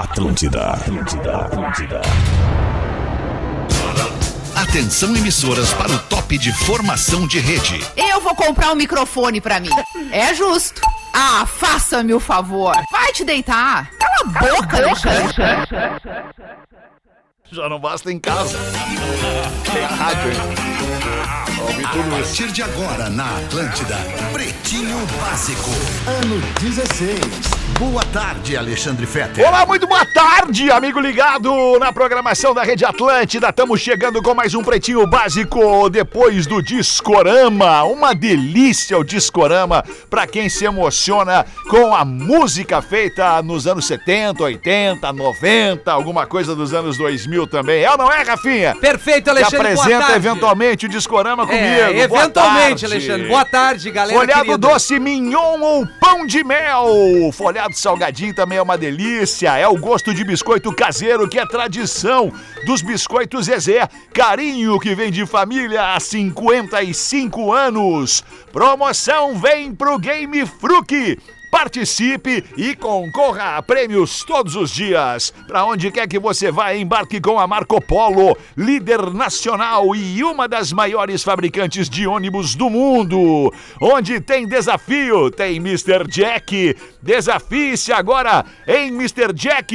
Atlântida, Atlântida, Atlântida. Atenção emissoras para o top de formação de rede. Eu vou comprar um microfone pra mim. É justo. Ah, faça-me o favor. Vai te deitar. Cala a boca, Alexandre. Já não basta em casa. Tem a rádio, hein? Partir de agora na Atlântida, Pretinho Básico, Ano 16. Boa tarde, Alexandre Fetter. Olá, muito boa tarde, amigo ligado na programação da Rede Atlântida. Estamos chegando com mais um Pretinho Básico depois do Discorama. Uma delícia o Discorama para quem se emociona com a música feita nos anos 70, 80, 90, alguma coisa dos anos 2000 também. É ou não é, Rafinha? Perfeito, Que Alexandre. boa apresenta tarde. eventualmente o Discorama comigo. É, Boa eventualmente, tarde. Alexandre. Boa tarde, galera. Folhado querida. doce mignon ou pão de mel. Folhado salgadinho também é uma delícia. É o gosto de biscoito caseiro que é tradição dos biscoitos Zezé. Carinho que vem de família há 55 anos. Promoção vem pro Game Fruc. Participe e concorra a prêmios todos os dias. Para onde quer que você vá, embarque com a Marco Polo, líder nacional e uma das maiores fabricantes de ônibus do mundo. Onde tem desafio, tem Mr. Jack. Desafie-se agora em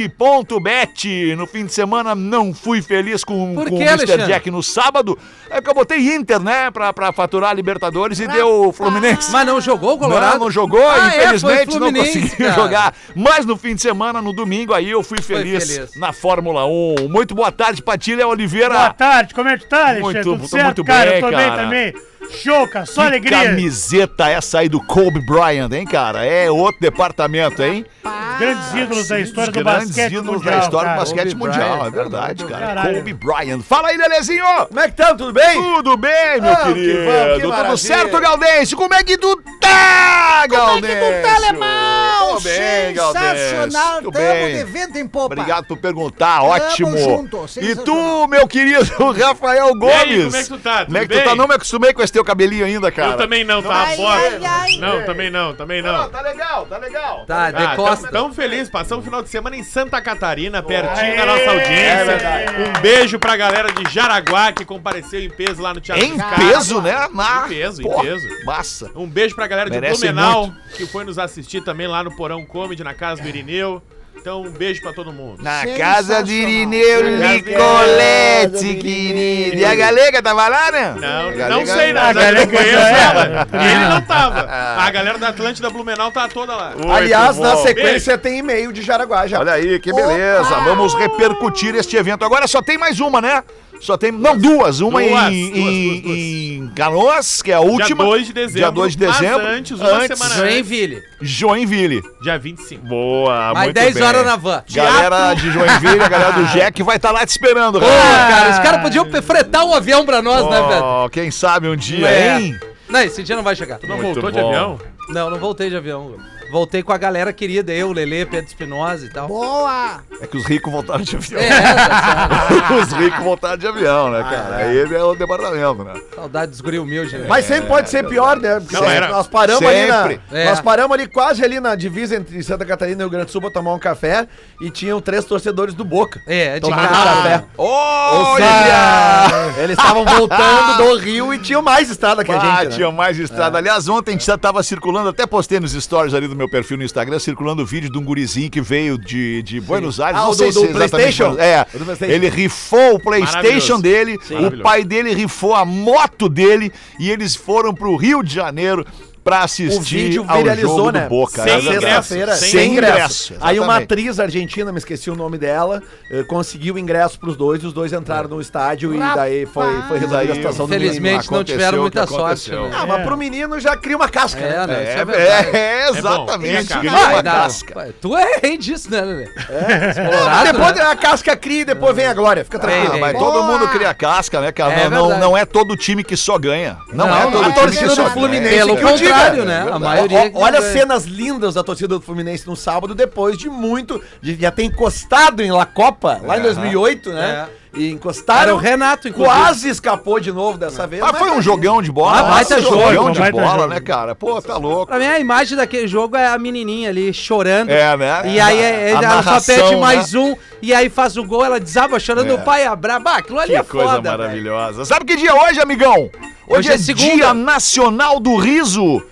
MrJack.bet. No fim de semana não fui feliz com, Por com o Mr. Alexandre? Jack no sábado. É que eu botei Inter, né, pra, pra faturar a Libertadores e deu Fluminense. Mas não jogou o Colorado? Não, não jogou, Ah, é, foi infelizmente não conseguiu cara. jogar. Mas no fim de semana, no domingo, aí eu fui feliz, feliz. na Fórmula 1. Muito boa tarde, Patilha Oliveira. Boa tarde, como é que tá, Alexandre? Muito- Tudo certo, muito cara? bem, eu tô cara. bem também. Show, cara, só Que alegria. camiseta essa aí do Kobe Bryant, hein, cara? É outro departamento, hein? Os grandes ídolos da história do grandes basquete ídolos mundial, da história cara. do basquete Kobe mundial, Bryant, é verdade, cara. Caralho. Kobe Bryant. Fala aí, Lelezinho! Como é que tá? Tudo bem? Tudo bem, meu Ah, que querido? bom, que Tudo maravilha. certo, Galdêncio? Como é que tu tá, Galdêncio? Como é que tu tá, alemão? Tô bem, Galdêncio. Sensacional, Tudo tamo bem. de vento em popa. Obrigado por perguntar, ótimo. junto, e sensacional. tu, meu querido Rafael Gomes? aí, como é que tu tá? Como é que Tudo tu tá? bem? Não me acostumei com esse teu cabelinho ainda, cara. Eu também não, tá Ai, bosta. ai, ai. Não, também não, também não. tá legal, tá legal. Tá, Ah, de tão, costa. tão feliz, passamos o final de semana em Santa Catarina, pertinho Aê! da nossa É audiência. verdade. um beijo pra galera de Jaraguá que compareceu em peso lá no Teatro Em peso, né? Na... Em peso, em Pô, peso. Massa. Um beijo pra galera de Merece Blumenau, que foi nos assistir também lá no Porão Comedy, na casa do Irineu. Então, um beijo pra todo mundo. Na casa de Irineu Nicolete, querido. E a galega tava lá, né? Não, A não galega- sei A nada, conheço conhece ela. ela. Ele não tava. A galera da Atlântida Blumenau tá toda lá. Muito Aliás, na bom. sequência tem e-mail de Jaraguá já. Olha aí, que beleza. Opa! Vamos repercutir este evento. Agora só tem mais uma, né? Só tem. Não, duas. Uma Duas, em, duas, em, duas, duas. em Canoas, que é a última. Dia 2 de dezembro. Dia 2 de dezembro. Mas antes, uma Antes, semana Joinville. Joinville. antes. Dia 25. Boa, Mais muito 10 bem. horas na van. Galera de Joinville, a galera do Jack vai estar lá te esperando, Pô, Rafa. cara, os caras podiam fretar um avião pra nós, né, velho? Oh, quem sabe um dia, É. hein? Não, esse dia não vai chegar. Tu não Muito voltou de bom. avião? Não, não voltei de avião. Voltei com a galera querida, eu, Lelê, Pedro Espinosa e tal. Boa! É que os ricos voltaram de avião. É, essa, os ricos voltaram de avião, né, cara? Aí é o departamento, né? saudade dos guri humildes, né? Mas sempre pode ser pior, né? Porque sempre- era- nós paramos ali na. sempre. É. Nós paramos ali quase ali na divisa entre Santa Catarina e Rio Grande do Sul pra tomar um café e tinham três torcedores do Boca. É, de tomando casa. café. Ou Olha! eles estavam voltando do Rio e tinham mais estrada que a Ah, gente. né? tinha mais estrada. Aliás, ontem a gente já tava circulando, até postei nos stories ali do meu perfil no Instagram, circulando o vídeo de um gurizinho que veio de, de Buenos Aires. Ah, não o sei do- do se PlayStation? quando- É, O do PlayStation. ele rifou o PlayStation dele, o Maravilhoso. pai dele rifou a moto dele e eles foram pro Rio de Janeiro pra assistir O vídeo ao viralizou, jogo né? do Boca. Sem é ingresso. sexta-feira, Sem sem ingresso. ingresso, Aí uma atriz argentina, me esqueci o nome dela, eh, conseguiu ingresso pros dois, os dois entraram no estádio e daí foi, foi resolvida a situação do Infelizmente menino. não tiveram muita sorte. aconteceu. né? Ah, mas pro menino já cria uma casca, né? É, né? Isso É, é é, é, É bom, exatamente. cria Cria casca. uma não, casca. Tu é rei disso, né, Lelê? Explorado, depois né? a casca cria e depois vem a glória. Fica tranquilo. Mas todo mundo cria casca, né, cara? É não, é todo time que só ganha. Não, é todo a time que só ganha. Pelo diga. Contrário, né? A verdade. maioria. Ó, que olha as cenas lindas da torcida do Fluminense no sábado, depois de muito. De já ter encostado em La Copa, lá em 2008, né? e Era encostaram. o Renato, inclusive. Quase escapou de novo dessa vez. Mas foi um jogão de bola. Ah, baita jogo, jogão de bola, jogo. né, cara? Pô, tá louco. Pra mim, a imagem daquele jogo é a menininha ali chorando. É, né? E aí é- A ela só pede mais né? um, e aí faz o gol, ela desaba chorando, É. o pai abraba. Ah, aquilo ali Que é coisa foda, maravilhosa. Sabe que dia é hoje, amigão? Hoje, Hoje é, é. Dia Nacional do Riso.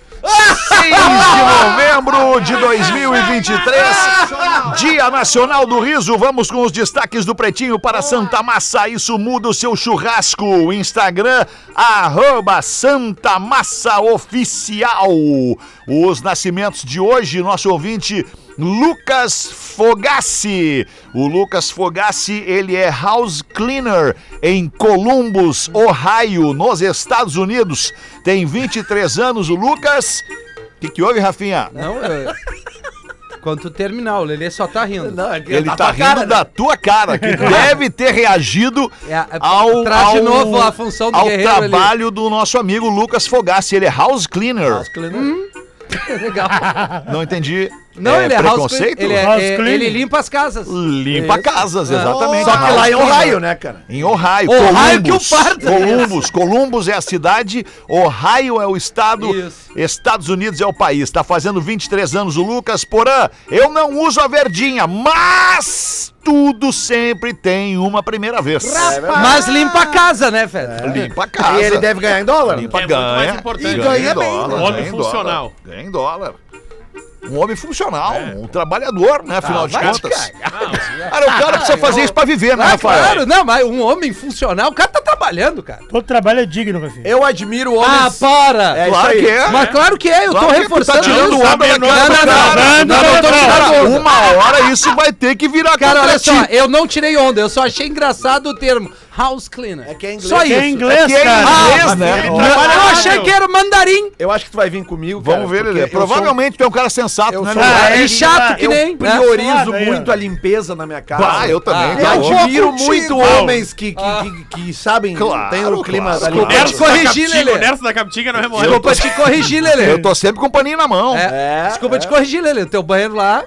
6 de novembro de 2023, Dia Nacional do Riso. Vamos com os destaques do Pretinho para Santa Massa. Isso muda o seu churrasco. Instagram, arroba Santa Massa Oficial. Os nascimentos de hoje, nosso ouvinte Lucas Fogassi. O Lucas Fogassi, ele é house cleaner em Columbus, Ohio, nos Estados Unidos. Tem 23 anos o Lucas. O que, que houve, Rafinha? Não, eu... Quando tu terminar, o Lelê só tá rindo. Não, é Ele tá tua rindo cara, né? da tua cara, que deve ter reagido É, é, ao, traz de ao- novo a função do ao guerreiro ali. trabalho do nosso amigo Lucas Fogassi. Ele é house cleaner. Ele não- Hum. Legal. Não entendi. Não, ele é house preconceito? clean- ele, é- House é- ele limpa as casas. Limpa casas, Ah. exatamente. Só que lá em House Ohio, né, cara? Em Ohio, Ohio que Columbus. o parta. Columbus, Columbus é a cidade, Ohio é o estado, Isso. Estados Unidos é o país. Tá fazendo 23 anos o Lucas Porã. Eu não uso a verdinha, mas tudo sempre tem uma primeira vez. Mas limpa a casa, né, velho? Limpa a casa. E ele deve ganhar em dólar? Limpa, É muito ganha. mais importante. E ganha, ganha em bem, dólar. um homem ganha em funcional. dólar, Ganha em dólar. Um homem funcional, um trabalhador, né? Afinal de Ah, te contas. Cara, o cara precisa fazer isso pra viver, né, Ah, Rafael? claro, não, mas um homem funcional, o cara tá trabalhando, cara. Todo trabalho é digno, Rafinha. Eu admiro Ah, homens... para! É Claro que é. Mas claro que é, eu Claro tô que tu reforçando tá tirando isso. onda da Não, cara não, cara. não, não, não tô tirando Cara, onda. uma hora isso vai ter que virar Cara, olha ti. só, eu não tirei onda, eu só achei engraçado o termo house cleaner. É que é inglês. Só Que isso. é inglês, É que é cara. inglês, Ah, né? Eu, eu achei que era mandarim. Eu acho que tu vai vir comigo, cara. Vamos ver, Lelê. eu sou- Provavelmente tu é um cara sensato, eu né, sou-? Ah, É ele chato que Eu nem. né? priorizo aí, muito a limpeza na minha casa. Ah, eu também. Ah, Eu louco. admiro muito Ah. homens que, que, que, que sabem, Claro, tem o clima claro. da Desculpa limpeza. te corrigir, Lelê. O Nerso da Captinga não remorre. Desculpa te corrigir, Lelê. Eu tô sempre com o paninho na mão. É, É, Desculpa é. te corrigir, Lelê. O teu banheiro lá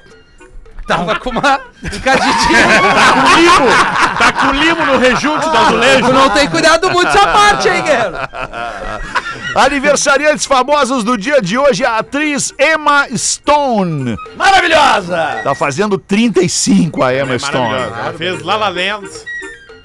tava com uma encadidinha. Tá com limo no rejunte do tu azulejo. não tem cuidado muito dessa parte, hein, guerreiro? Aniversariantes famosos do dia de hoje, a atriz Emma Stone. Maravilhosa! Tá fazendo 35 a Emma Ela é Stone. maravilhosa. Ela fez La La Land,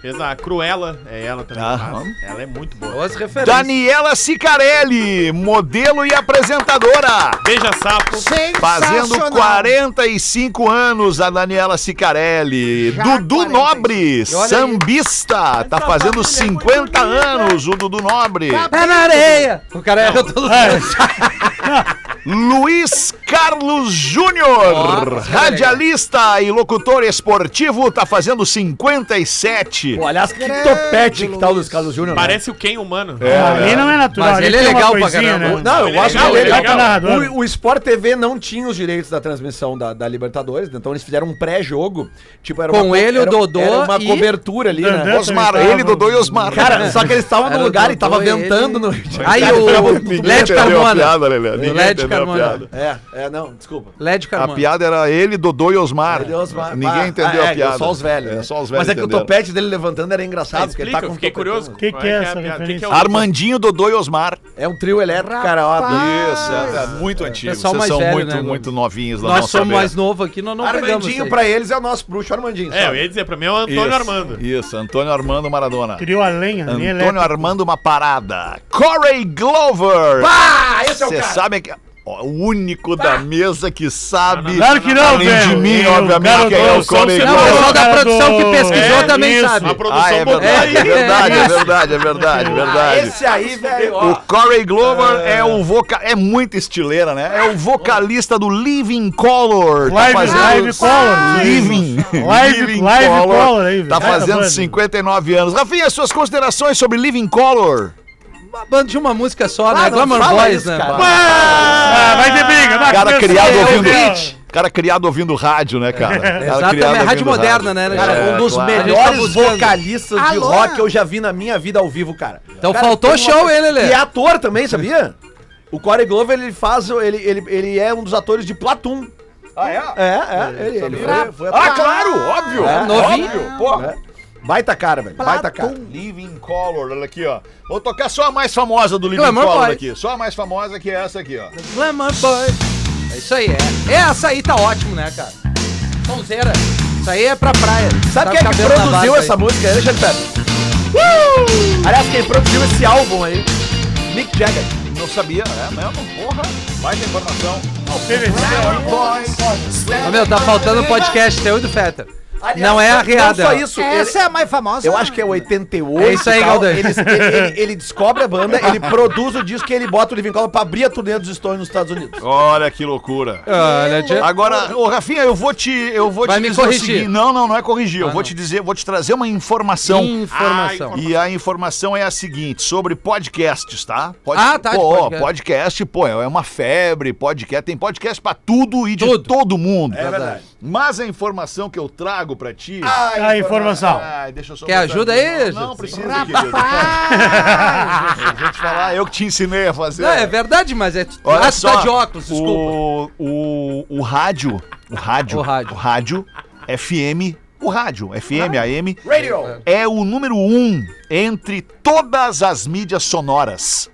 fez a Cruella, é ela também. faz. Ela é muito boa. Boas referências. Daniela Sicarelli, modelo e apresentadora. Beija Sapo. Fazendo 45 anos a Daniela Sicarelli. Dudu Nobre, Olha aí. sambista. Tá fazendo 50 anos o Dudu Nobre. Pé na areia. O cara é todo... Luiz Carlos Júnior, radialista e locutor esportivo, tá fazendo 57. Pô, aliás, que topete que tá o Luiz Carlos Júnior. né? Parece o Ken humano. Ali não é natural. Mas ali ele é legal pra coisinha, caramba. né? Não, eu Ele é acho legal, que ele ele é é legal. narrador. O, o Sport TV não tinha os direitos da transmissão da, da Libertadores, então eles fizeram um pré-jogo. Tipo, era Com uma, ele, o era, Dodô Era uma e- cobertura ali, né? Dandan. Osmar, ele. Dodô e Osmar. Cara, só que eles estavam no o lugar e tava ele. ventando no. Aí o LED Carmona. LED Carmona. É, é, não, desculpa. LED A Carmona. piada era ele, Dodô e Osmar. Deus, mas- Ninguém ah, entendeu é, a piada. Só os velhos. É, né? só os velhos Mas é que o topete dele levantando era engraçado, Ah, porque ele explica, tá com eu fiquei curioso. Que que Qual é essa referência? Que que é o- Armandinho, Dodô e Osmar. É um trio elétrico, cara. Isso, é, é muito antigo. Vocês são muito, né, muito novinhos. Não Nós somos mais novos aqui, nós não Armandinho pra eles é o nosso bruxo Armandinho. É, eu sabe? ia dizer, pra mim é o Antônio Armando. Isso, Antônio Armando Maradona. Criou a lenha, Antônio. Armando uma parada. Corey Glover. Ah, esse é o Vocês cara. sabem que ó, o único da mesa que sabe. Claro que não, além de velho. mim, E o obviamente, quem é o Corey som- Não, o Glover. pessoal da produção que pesquisou É, também isso. sabe. A Ah, produção é botou verdade, é aí. verdade, é verdade, é verdade, é verdade. Esse aí, velho, O. Corey Glover é o vocal. É muito estileira, né? É o vocalista do Living Color. Tá Live- fazendo- Live Color. Living. Live- Live Color aí, velho. Tá fazendo banda. 59 anos. Rafinha, suas considerações sobre Living Color? Uma banda de uma música só, Ah, né? Glamour Boys, isso, né? cara. Ah, vai ter briga. vai, Cara criado É, ouvindo. Cara criado ouvindo rádio, né, cara? Cara Exatamente, criado rádio moderna, né, Cara, cara? Um dos claro. Melhores vocalistas de Alô? rock que eu já vi na minha vida ao vivo, cara. Então Cara, faltou tem uma- show ele, Lelê. E é ator também, sabia? O Corey Glover, ele faz, ele, ele, ele é um dos atores de Platum. Ah, é? É, é, ele, ele foi, foi Ah, claro, óbvio. É, novinho. óbvio, pô. É. Baita cara, velho. Baita cara. Living Color, olha aqui, ó. Vou tocar só a mais famosa do Living Glamour Color Boy. aqui. Só a mais famosa que é essa aqui, ó. Glamour Boy. É isso aí, é. Essa aí tá ótimo, né, cara? Sonzeira. Isso aí é pra praia. Sabe Tá quem é o que produziu essa aí. música, Alexandre Fetter? Uh! Aliás, quem produziu esse álbum aí? Mick Jagger. Não sabia, é mesmo? Porra. Mais informação. Ô, meu, tá faltando um podcast teu e do Fetter. Não é a reada. Não só isso. Essa ele- é a mais famosa. Eu acho que é 88. É isso aí. Galdan. Ele, ele, ele- descobre a banda, ele produz o disco e ele bota o Living Color pra abrir a turnê dos Stones nos Estados Unidos. Olha que loucura. Olha. Agora, ô Rafinha, eu vou te, eu vou Vai te me dizer o corrigir. seguinte. Não, não, não é corrigir. eu Ah, vou não. te dizer, vou te trazer uma informação. Informação. E a informação é a seguinte, sobre podcasts, tá? Pod- Ah, tá, de Pô, podcast. podcast. pô, é uma febre, podcast. Tem podcast pra tudo e de Tudo. todo mundo. É verdade. Mas a informação que eu trago pra ti... A informação. Ai, deixa eu só Quer botar ajuda aqui. aí, Não, não Jesus? precisa, querido. Eu vou te falar, eu que te ensinei a fazer. Não, é verdade, mas é. Olha ah, só, tá de óculos, desculpa. O, o, o rádio, o rádio, O rádio. o rádio FM, o rádio, FM, AM, Radio. é o número um entre todas as mídias sonoras.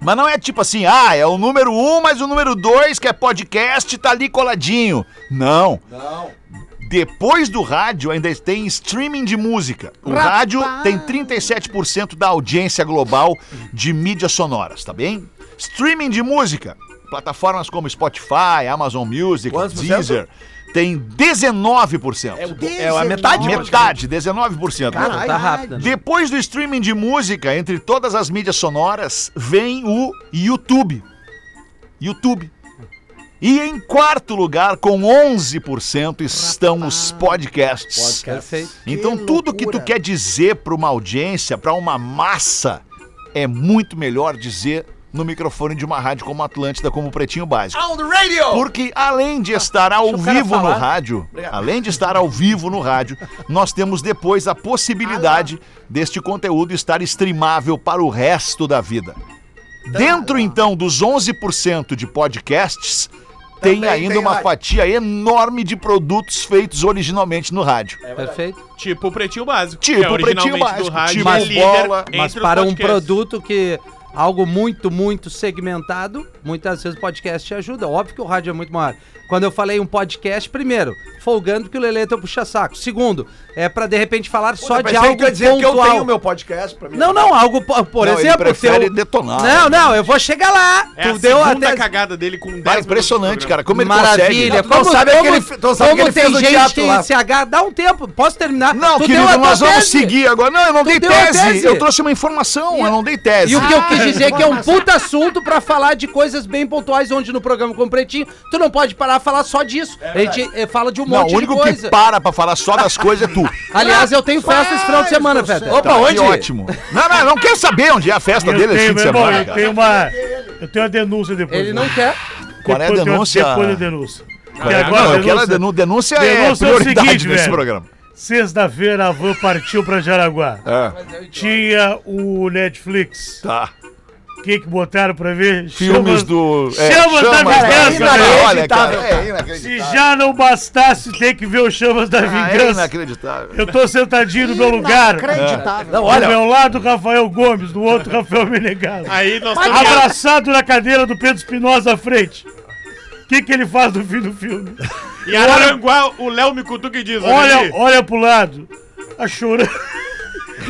Mas não é tipo assim, ah, é o número um, mas o número dois, que é podcast, tá ali coladinho. Não. Não. Depois do rádio, ainda tem streaming de música. O rádio tem 37% da audiência global de mídias sonoras, tá bem? Streaming de música. Plataformas como Spotify, Amazon Music, Quantos por? Deezer, tem 19%. É, é a metade. Metade, 19%. Não, tá rápido. né? Depois do streaming de música, entre todas as mídias sonoras, vem o YouTube. YouTube. E em quarto lugar, com 11%, estão os podcasts. Perfeito. Então, Que tudo que tu loucura. quer dizer para uma audiência, para uma massa, é muito melhor dizer no microfone de uma rádio como Atlântida, como Pretinho Básico. On the radio! Porque além de estar ao cara vivo no rádio, além de estar ao vivo no rádio, nós temos depois a possibilidade deste conteúdo estar streamável para o resto da vida. Dentro então dos 11% de podcasts, tem Também ainda tem uma rádio. fatia enorme de produtos feitos originalmente no rádio. Perfeito. Tipo o Pretinho Básico. Tipo é o Pretinho originalmente Básico, do rádio tipo é o líder Bola, Mas os para um podcasts. produto que. Algo muito, muito segmentado, muitas vezes o podcast te ajuda. Óbvio que o rádio é muito maior. Quando eu falei um podcast, primeiro, folgando que o Lelê é teu puxa-saco. Segundo, é pra de repente falar só eu de algo que dizer que eu pontual. tenho o meu podcast pra mim. Não, não, algo, po- por Não, ele exemplo, prefere teu... detonar. Não, não, eu vou chegar lá. É a tu deu segunda até cagada dele com 10 Cara, impressionante, cara. Como ele Maravilha. consegue. Tu não sabe aquele- tu sabe como que ele tem fez gente que lá. se agarra, dá um tempo. Posso terminar? Não, Tu querido, nós vamos tese. seguir agora. Não, eu não Tu dei tese. tese. Eu trouxe uma informação, eu não dei tese. E o que eu quis dizer é que é um puta assunto pra falar de coisas bem pontuais, onde no programa com o Pretinho, tu não pode parar a falar só disso. a gente eh, fala de um Não, monte o único de coisa. que para pra falar só das coisas é tu. Aliás, eu tenho festa esse final de semana, Feta. Opa, Tá, onde? Ótimo. Não, não, não quero saber onde é a festa Eu dele esse tenho, fim de meu irmão, semana, eu tenho uma. Eu tenho uma denúncia depois. Ele né? não quer. Qual é a denúncia? Depois da denúncia. Qual é? agora Não, denúncia- denú- denúncia é denúncia é o prioridade seguinte, nesse velho. programa. Sexta-feira a van partiu pra Jaraguá. É, Tinha o Netflix. tá. O que que botaram pra ver? Filmes do. é, Chamas da Vingança, Vingança, velho. Olha, cara, é Se inacreditável. já não bastasse ter que ver o Chamas da Ah, é Vingança, inacreditável. eu tô sentadinho no meu lugar. Inacreditável. Não, Do olha, meu lado, Rafael Gomes, do outro, Rafael Menegado. Aí nós estamos. Abraçado na cadeira do Pedro Espinosa à frente. O que, que ele faz no fim do filme? E Araranguá, o Léo me cutuca e diz: Olha, ali, olha pro lado. Tá chorando.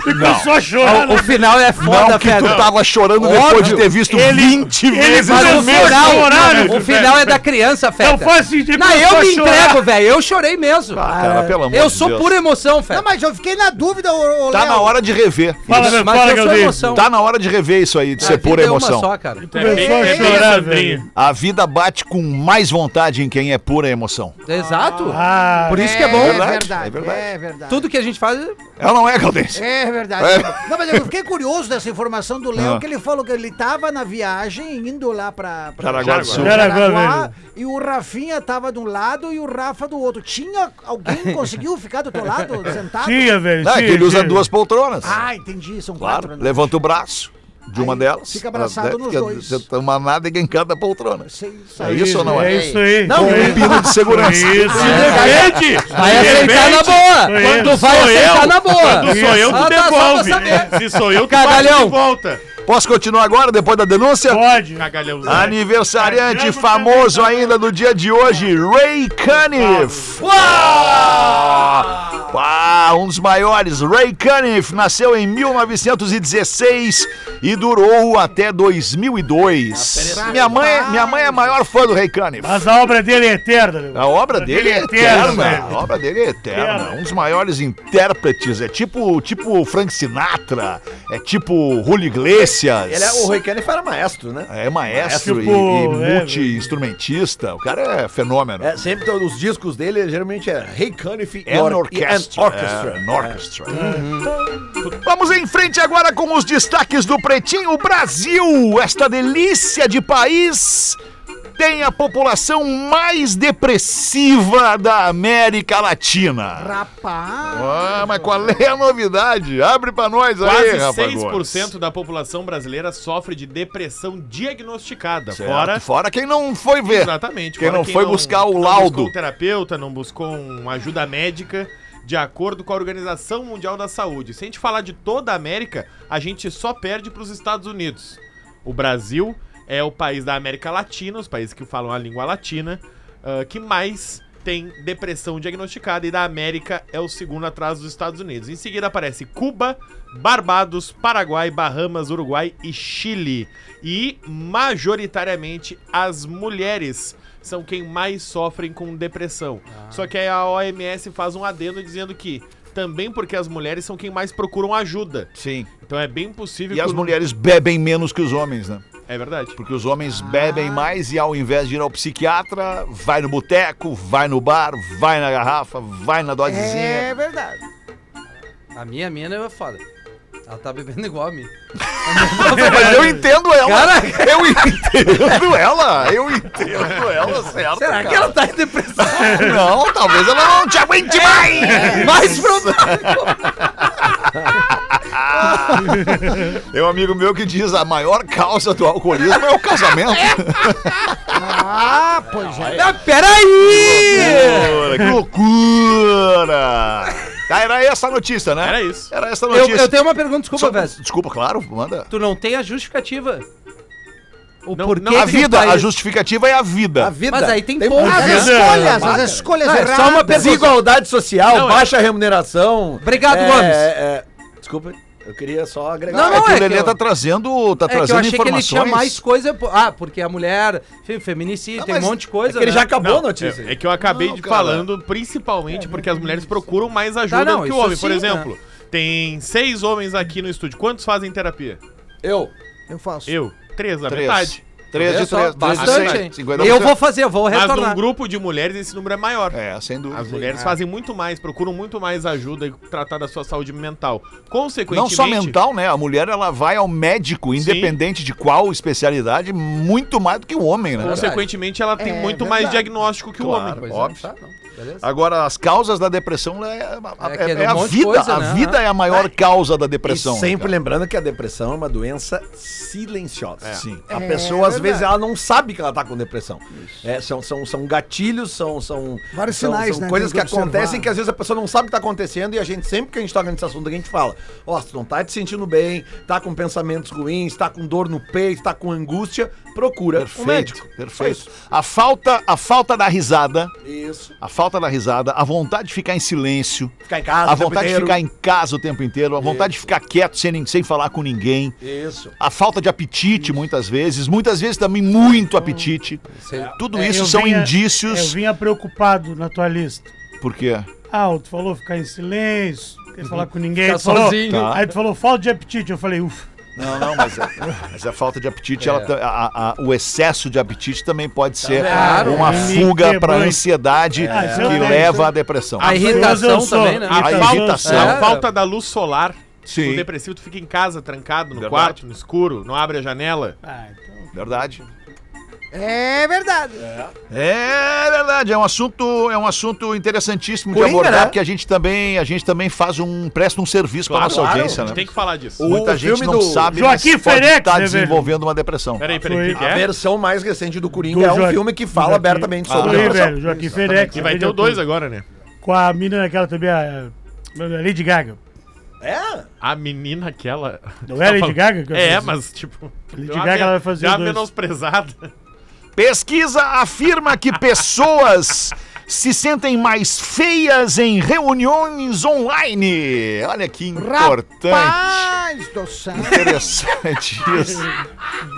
Começou a chorar. O, o final é Não foda, que tu Feta. tava chorando depois Óbvio. de ter visto Ele- 20 ele vezes o o final, chorar, o velho. final é da criança, Feta. Não faz sentido. Não, eu me entrego, velho. Eu chorei mesmo. Ah, cara, pelo amor eu de sou Deus. pura emoção, Não, Feta. mas eu fiquei na dúvida, ô, ô, Tá Léo. na hora de rever. Fala, meu, Mas fala, eu sou emoção. Tá na hora de rever isso aí, de A ser pura é emoção. só, cara. é Começou bem, a é chorar, velho. A vida bate com mais vontade em quem é pura emoção. Exato. Ah, Por isso que é bom. É é verdade. é verdade. Tudo que a gente faz. Ela não é, Caldense? É verdade. É. Não, mas eu fiquei curioso dessa informação do Léo, Ah. que ele falou que ele tava na viagem, indo lá pra, pra Jaraguá do Sul. Jaraguá, e o Rafinha tava de um lado e o Rafa do outro. Tinha alguém que conseguiu ficar do teu lado, sentado? tinha, velho. Não, é que ele usa duas poltronas. Ah, entendi, são claro. quatro. né? Levanta o braço. De uma Aí delas. fica abraçado Ela- nos que dois. Você toma nada e quem canta a poltrona. Isso aí, isso É aí. isso ou não é? É isso aí. Não, é um pino de segurança. Isso. Depende! Vai aceitar na boa! Tu vai aceitar eu. na boa! Quando sou eu, tu Ah, tá, só pra devolve. Se sou eu, tu de volta. Posso continuar agora, depois da denúncia? Pode. Cagalhãozinho. Aniversariante Cagalhão famoso ainda do dia de hoje, Ray Cunniff. Uau! Ah, um dos maiores, Ray Cunniff, nasceu em 1916 e durou até 2002. Minha mãe, minha mãe é a maior fã do Ray Cunniff. Mas a obra dele é eterna. meu. A obra dele é eterna. A obra dele é eterna. Eterna. Um dos maiores intérpretes. É tipo, tipo Frank Sinatra. É tipo Julio Iglesias. Ele é, o Roy Kenneth era maestro, né? É maestro Tipo, e, e é, multi-instrumentista. O cara é fenômeno. É, sempre os discos dele geralmente é Ray Cunniff And Or- Orchestra. and Orchestra. É, and Orchestra. Vamos em frente agora com os destaques do Pretinho Brasil. Esta delícia de país tem a população mais depressiva da América Latina. Rapaz. Ah, mas qual é a novidade? Abre pra nós aí, Quase rapaz. 6% da população brasileira sofre de depressão diagnosticada. Certo, Fora. fora quem não foi ver. Exatamente. Quem fora não foi buscar o não laudo. buscou um terapeuta, não buscou uma ajuda médica, de acordo com a Organização Mundial da Saúde. Se a gente falar de toda a América, a gente só perde para os Estados Unidos. O Brasil é o país da América Latina, os países que falam a língua latina, ah, que mais tem depressão diagnosticada e da América é o segundo atrás dos Estados Unidos. Em seguida aparece Cuba, Barbados, Paraguai, Bahamas, Uruguai e Chile. E majoritariamente as mulheres são quem mais sofrem com depressão. Só que aí a OMS faz um adendo dizendo que também porque as mulheres são quem mais procuram ajuda. Sim. Então é bem possível E as mulheres bebem menos que os homens, né? É verdade. Porque os homens bebem mais e ao invés de ir ao psiquiatra, vai no boteco, vai no bar, vai na garrafa, vai na dosezinha. É verdade. A minha mina é foda. Ela tá bebendo igual a mim. Mas eu entendo ela. Cara- Eu entendo ela. Eu entendo ela, certo? Será que cara. ela tá em depressão? Não, talvez ela não te aguente mais. Mais provável. Tem um amigo meu que diz a maior causa do alcoolismo é o casamento. Ah, pois é. Ah, Peraí! Que loucura! Tá, era essa a notícia, né? Era isso. Era essa a Eu, notícia. eu tenho uma pergunta, desculpa, Só- velho. Desculpa, claro, manda. Tu não tem a justificativa. O Não, porquê não, A vida, país- a justificativa é a vida. A vida. Mas aí tem tem poucas, As escolhas, as escolhas Não, é erradas. só uma. Desigualdade social, Não, é- baixa remuneração. Obrigado, é, Gomes. é, desculpa, eu queria só agregar. Não, é que é o que Lelê eu- tá trazendo, tá É que eu trazendo achei que ele informações. tinha mais coisa. Ah, porque a mulher. Feminicídio, Não, tem um monte de coisa. É que ele né? já acabou Não, a notícia. É, é que eu acabei Não, de cara. falando, principalmente porque as mulheres procuram mais ajuda Tá, não, do que o homem. Por sim, exemplo, tem seis homens aqui no estúdio. Quantos fazem terapia? Eu. Eu faço. Eu. Três, a Três. metade. Três Vê de só, três. três de Bastante, seis, hein? 50%. Eu vou fazer, eu vou Mas num retornar. grupo de mulheres esse número é maior. É, sem dúvida. As mulheres fazem muito mais, procuram muito mais ajuda e tratar da sua saúde mental. Não Consequentemente. só mental, né? A mulher ela vai ao médico, independente de qual especialidade, muito mais do que o homem, né? Consequentemente, ela tem É muito mais verdade. diagnóstico que o homem. É, óbvio. Tá. Beleza. Agora, as causas da depressão é, É é é um a de vida. coisa, a né? vida é a maior causa da depressão. e sempre né, lembrando que a depressão é uma doença silenciosa. Sim. A É pessoa, às vezes, ela não sabe que ela tá com depressão. É, são, são, são gatilhos, são, são, Vários são, sinais, são né, coisas que acontecem que às vezes a pessoa não sabe o que tá acontecendo e a gente, sempre que a gente toca nesse assunto, a gente fala: Ó, se tu não tá te sentindo bem, tá com pensamentos ruins, tá com dor no peito, tá com angústia, procura Perfeito, um médico. Perfeito. A falta, a falta da risada, Isso. a falta da risada, a vontade de ficar em silêncio, Ficar em casa, a vontade de ficar em casa o tempo inteiro, a vontade de ficar quieto sem, sem falar com ninguém, Isso. a falta de apetite muitas vezes, muitas vezes também muito apetite. Sei. Tudo É, isso eu são vinha- Eu indícios. vinha preocupado na tua lista. Por quê? Ah, tu falou ficar em silêncio, não quer falar com ninguém. Ficar tu falou, sozinho. Tá. Aí tu falou falta de apetite. Eu falei, ufa. Não, não, mas, é- mas a falta de apetite, ela, ta- a- a- o excesso de apetite também pode ser Claro. uma fuga para ansiedade Ah, isso que eu tenho, leva à depressão. A irritação também, né? A, A falta, irritação. a É. falta da luz solar. Sim. O depressivo, tu fica em casa, trancado, no Verdade. quarto, no escuro, não abre a janela. Ah, então. Verdade. É verdade. É verdade, é um assunto, é um assunto interessantíssimo de Coringa, abordar, né? porque a gente também, a gente também faz um presta um serviço para Claro, nossa claro, audiência, a gente né? tem que falar disso. O- Muita gente não do sabe, Joaquim mas pode Félix, estar né, velho? desenvolvendo uma depressão. Peraí, peraí, que, que A é? versão mais recente do Coringa Do é um Joaquim- filme que fala Joaquim- abertamente Ah, sobre depressão. velho, Joaquim Ferex. E vai ter o 2 agora, né? Com a mina naquela também, a, a Lady Gaga. É? A menina aquela. Não é Lady Gaga? É, mas tipo. Lady Gaga, ela vai fazer dois. menosprezada. Pesquisa afirma que pessoas se sentem mais feias em reuniões online. Olha que importante. Rapaz do céu. Interessante isso.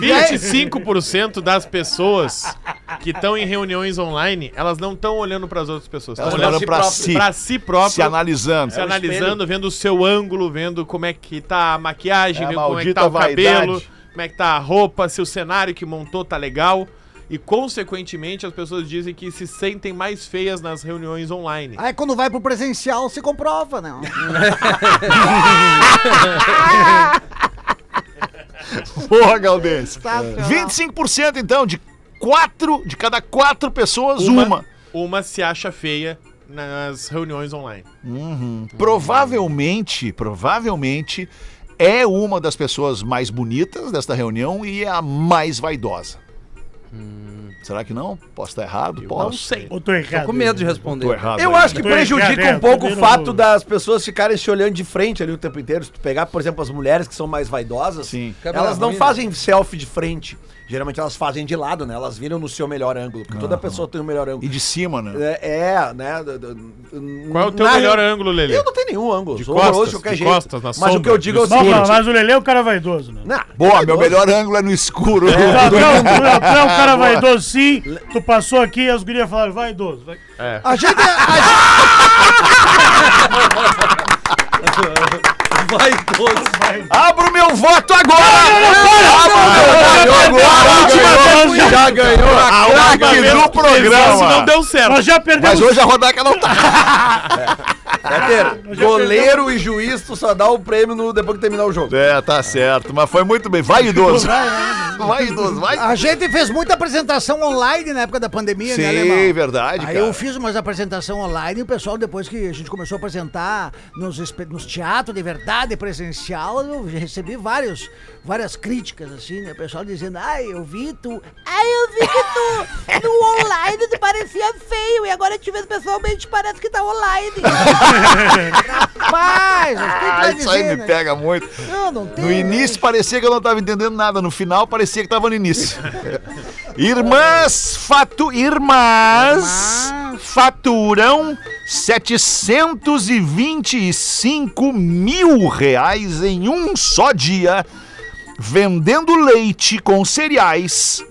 25% das pessoas que estão em reuniões online, elas não estão olhando para as outras pessoas. Elas Estão olhando pra si, para si próprio. se analisando. se analisando, vendo o seu ângulo, vendo como é que tá a maquiagem, É a vendo como é que tá o cabelo, vaidade. como é que tá a roupa, se o cenário que montou tá legal. E, consequentemente, as pessoas dizem que se sentem mais feias nas reuniões online. Aí quando vai pro presencial se comprova, né? Porra, Galdense. Tá, 25% então, de quatro, de cada quatro pessoas, Uma- uma. Uma se acha feia nas reuniões online. Provavelmente, provavelmente é uma das pessoas mais bonitas desta reunião e é a mais vaidosa. Será que não? Posso estar errado? Posso. Não sei. Ou tô errado? Tô com medo de responder. Tô errado. Eu acho que Tô prejudica errado, um pouco o fato não- das pessoas ficarem se olhando de frente ali o tempo inteiro. Se tu pegar, por exemplo, as mulheres que são mais vaidosas, Sim. elas não né? fazem selfie de frente. Geralmente elas fazem de lado, né? Elas viram no seu melhor ângulo, porque toda pessoa tem o melhor ângulo. E de cima, né? É, é, né? Qual é o teu na- melhor ângulo, Lelê? Eu não tenho nenhum ângulo. De sou horroroso costas, de qualquer de jeito. costas, na Mas sombra, o que eu digo é o Não, seguinte. mas- o Lelê é um cara vaidoso, né? Não, Boa, vaidoso. meu melhor ângulo é no escuro. Não, não, tu é- tu é um cara vaidoso sim. Tu passou aqui e as gurias falaram, vaidoso. Vai. A gente, a Abro meu voto agora! Abro meu voto agora! Já ganhou a craque do programa! não deu certo. Nós já perdemos. Mas hoje a Rodaca não tá. Peter, goleiro e juiz, tu só dá o prêmio no- depois que terminar o jogo. É, tá certo, mas foi muito bem. Vai, idoso! Vai, idoso, vai! a gente fez muita apresentação online na época da pandemia, né, Sim, verdade, Aí cara. eu fiz umas apresentação online e o pessoal, depois que a gente começou a apresentar nos, nos teatros de verdade presencial, eu recebi vários, várias críticas, assim, né? O pessoal dizendo, ai, eu vi tu. Ai, eu vi que tu no online tu parecia feio e agora te vendo pessoalmente parece que tá online. Rapaz, Ah, isso aí me né? pega muito. Não, não tem. No início parecia que eu não tava entendendo nada, no final parecia que tava no início. Irmãs fatu irmãs faturam 725 mil reais em um só dia vendendo leite com cereais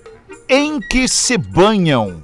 em que se banham.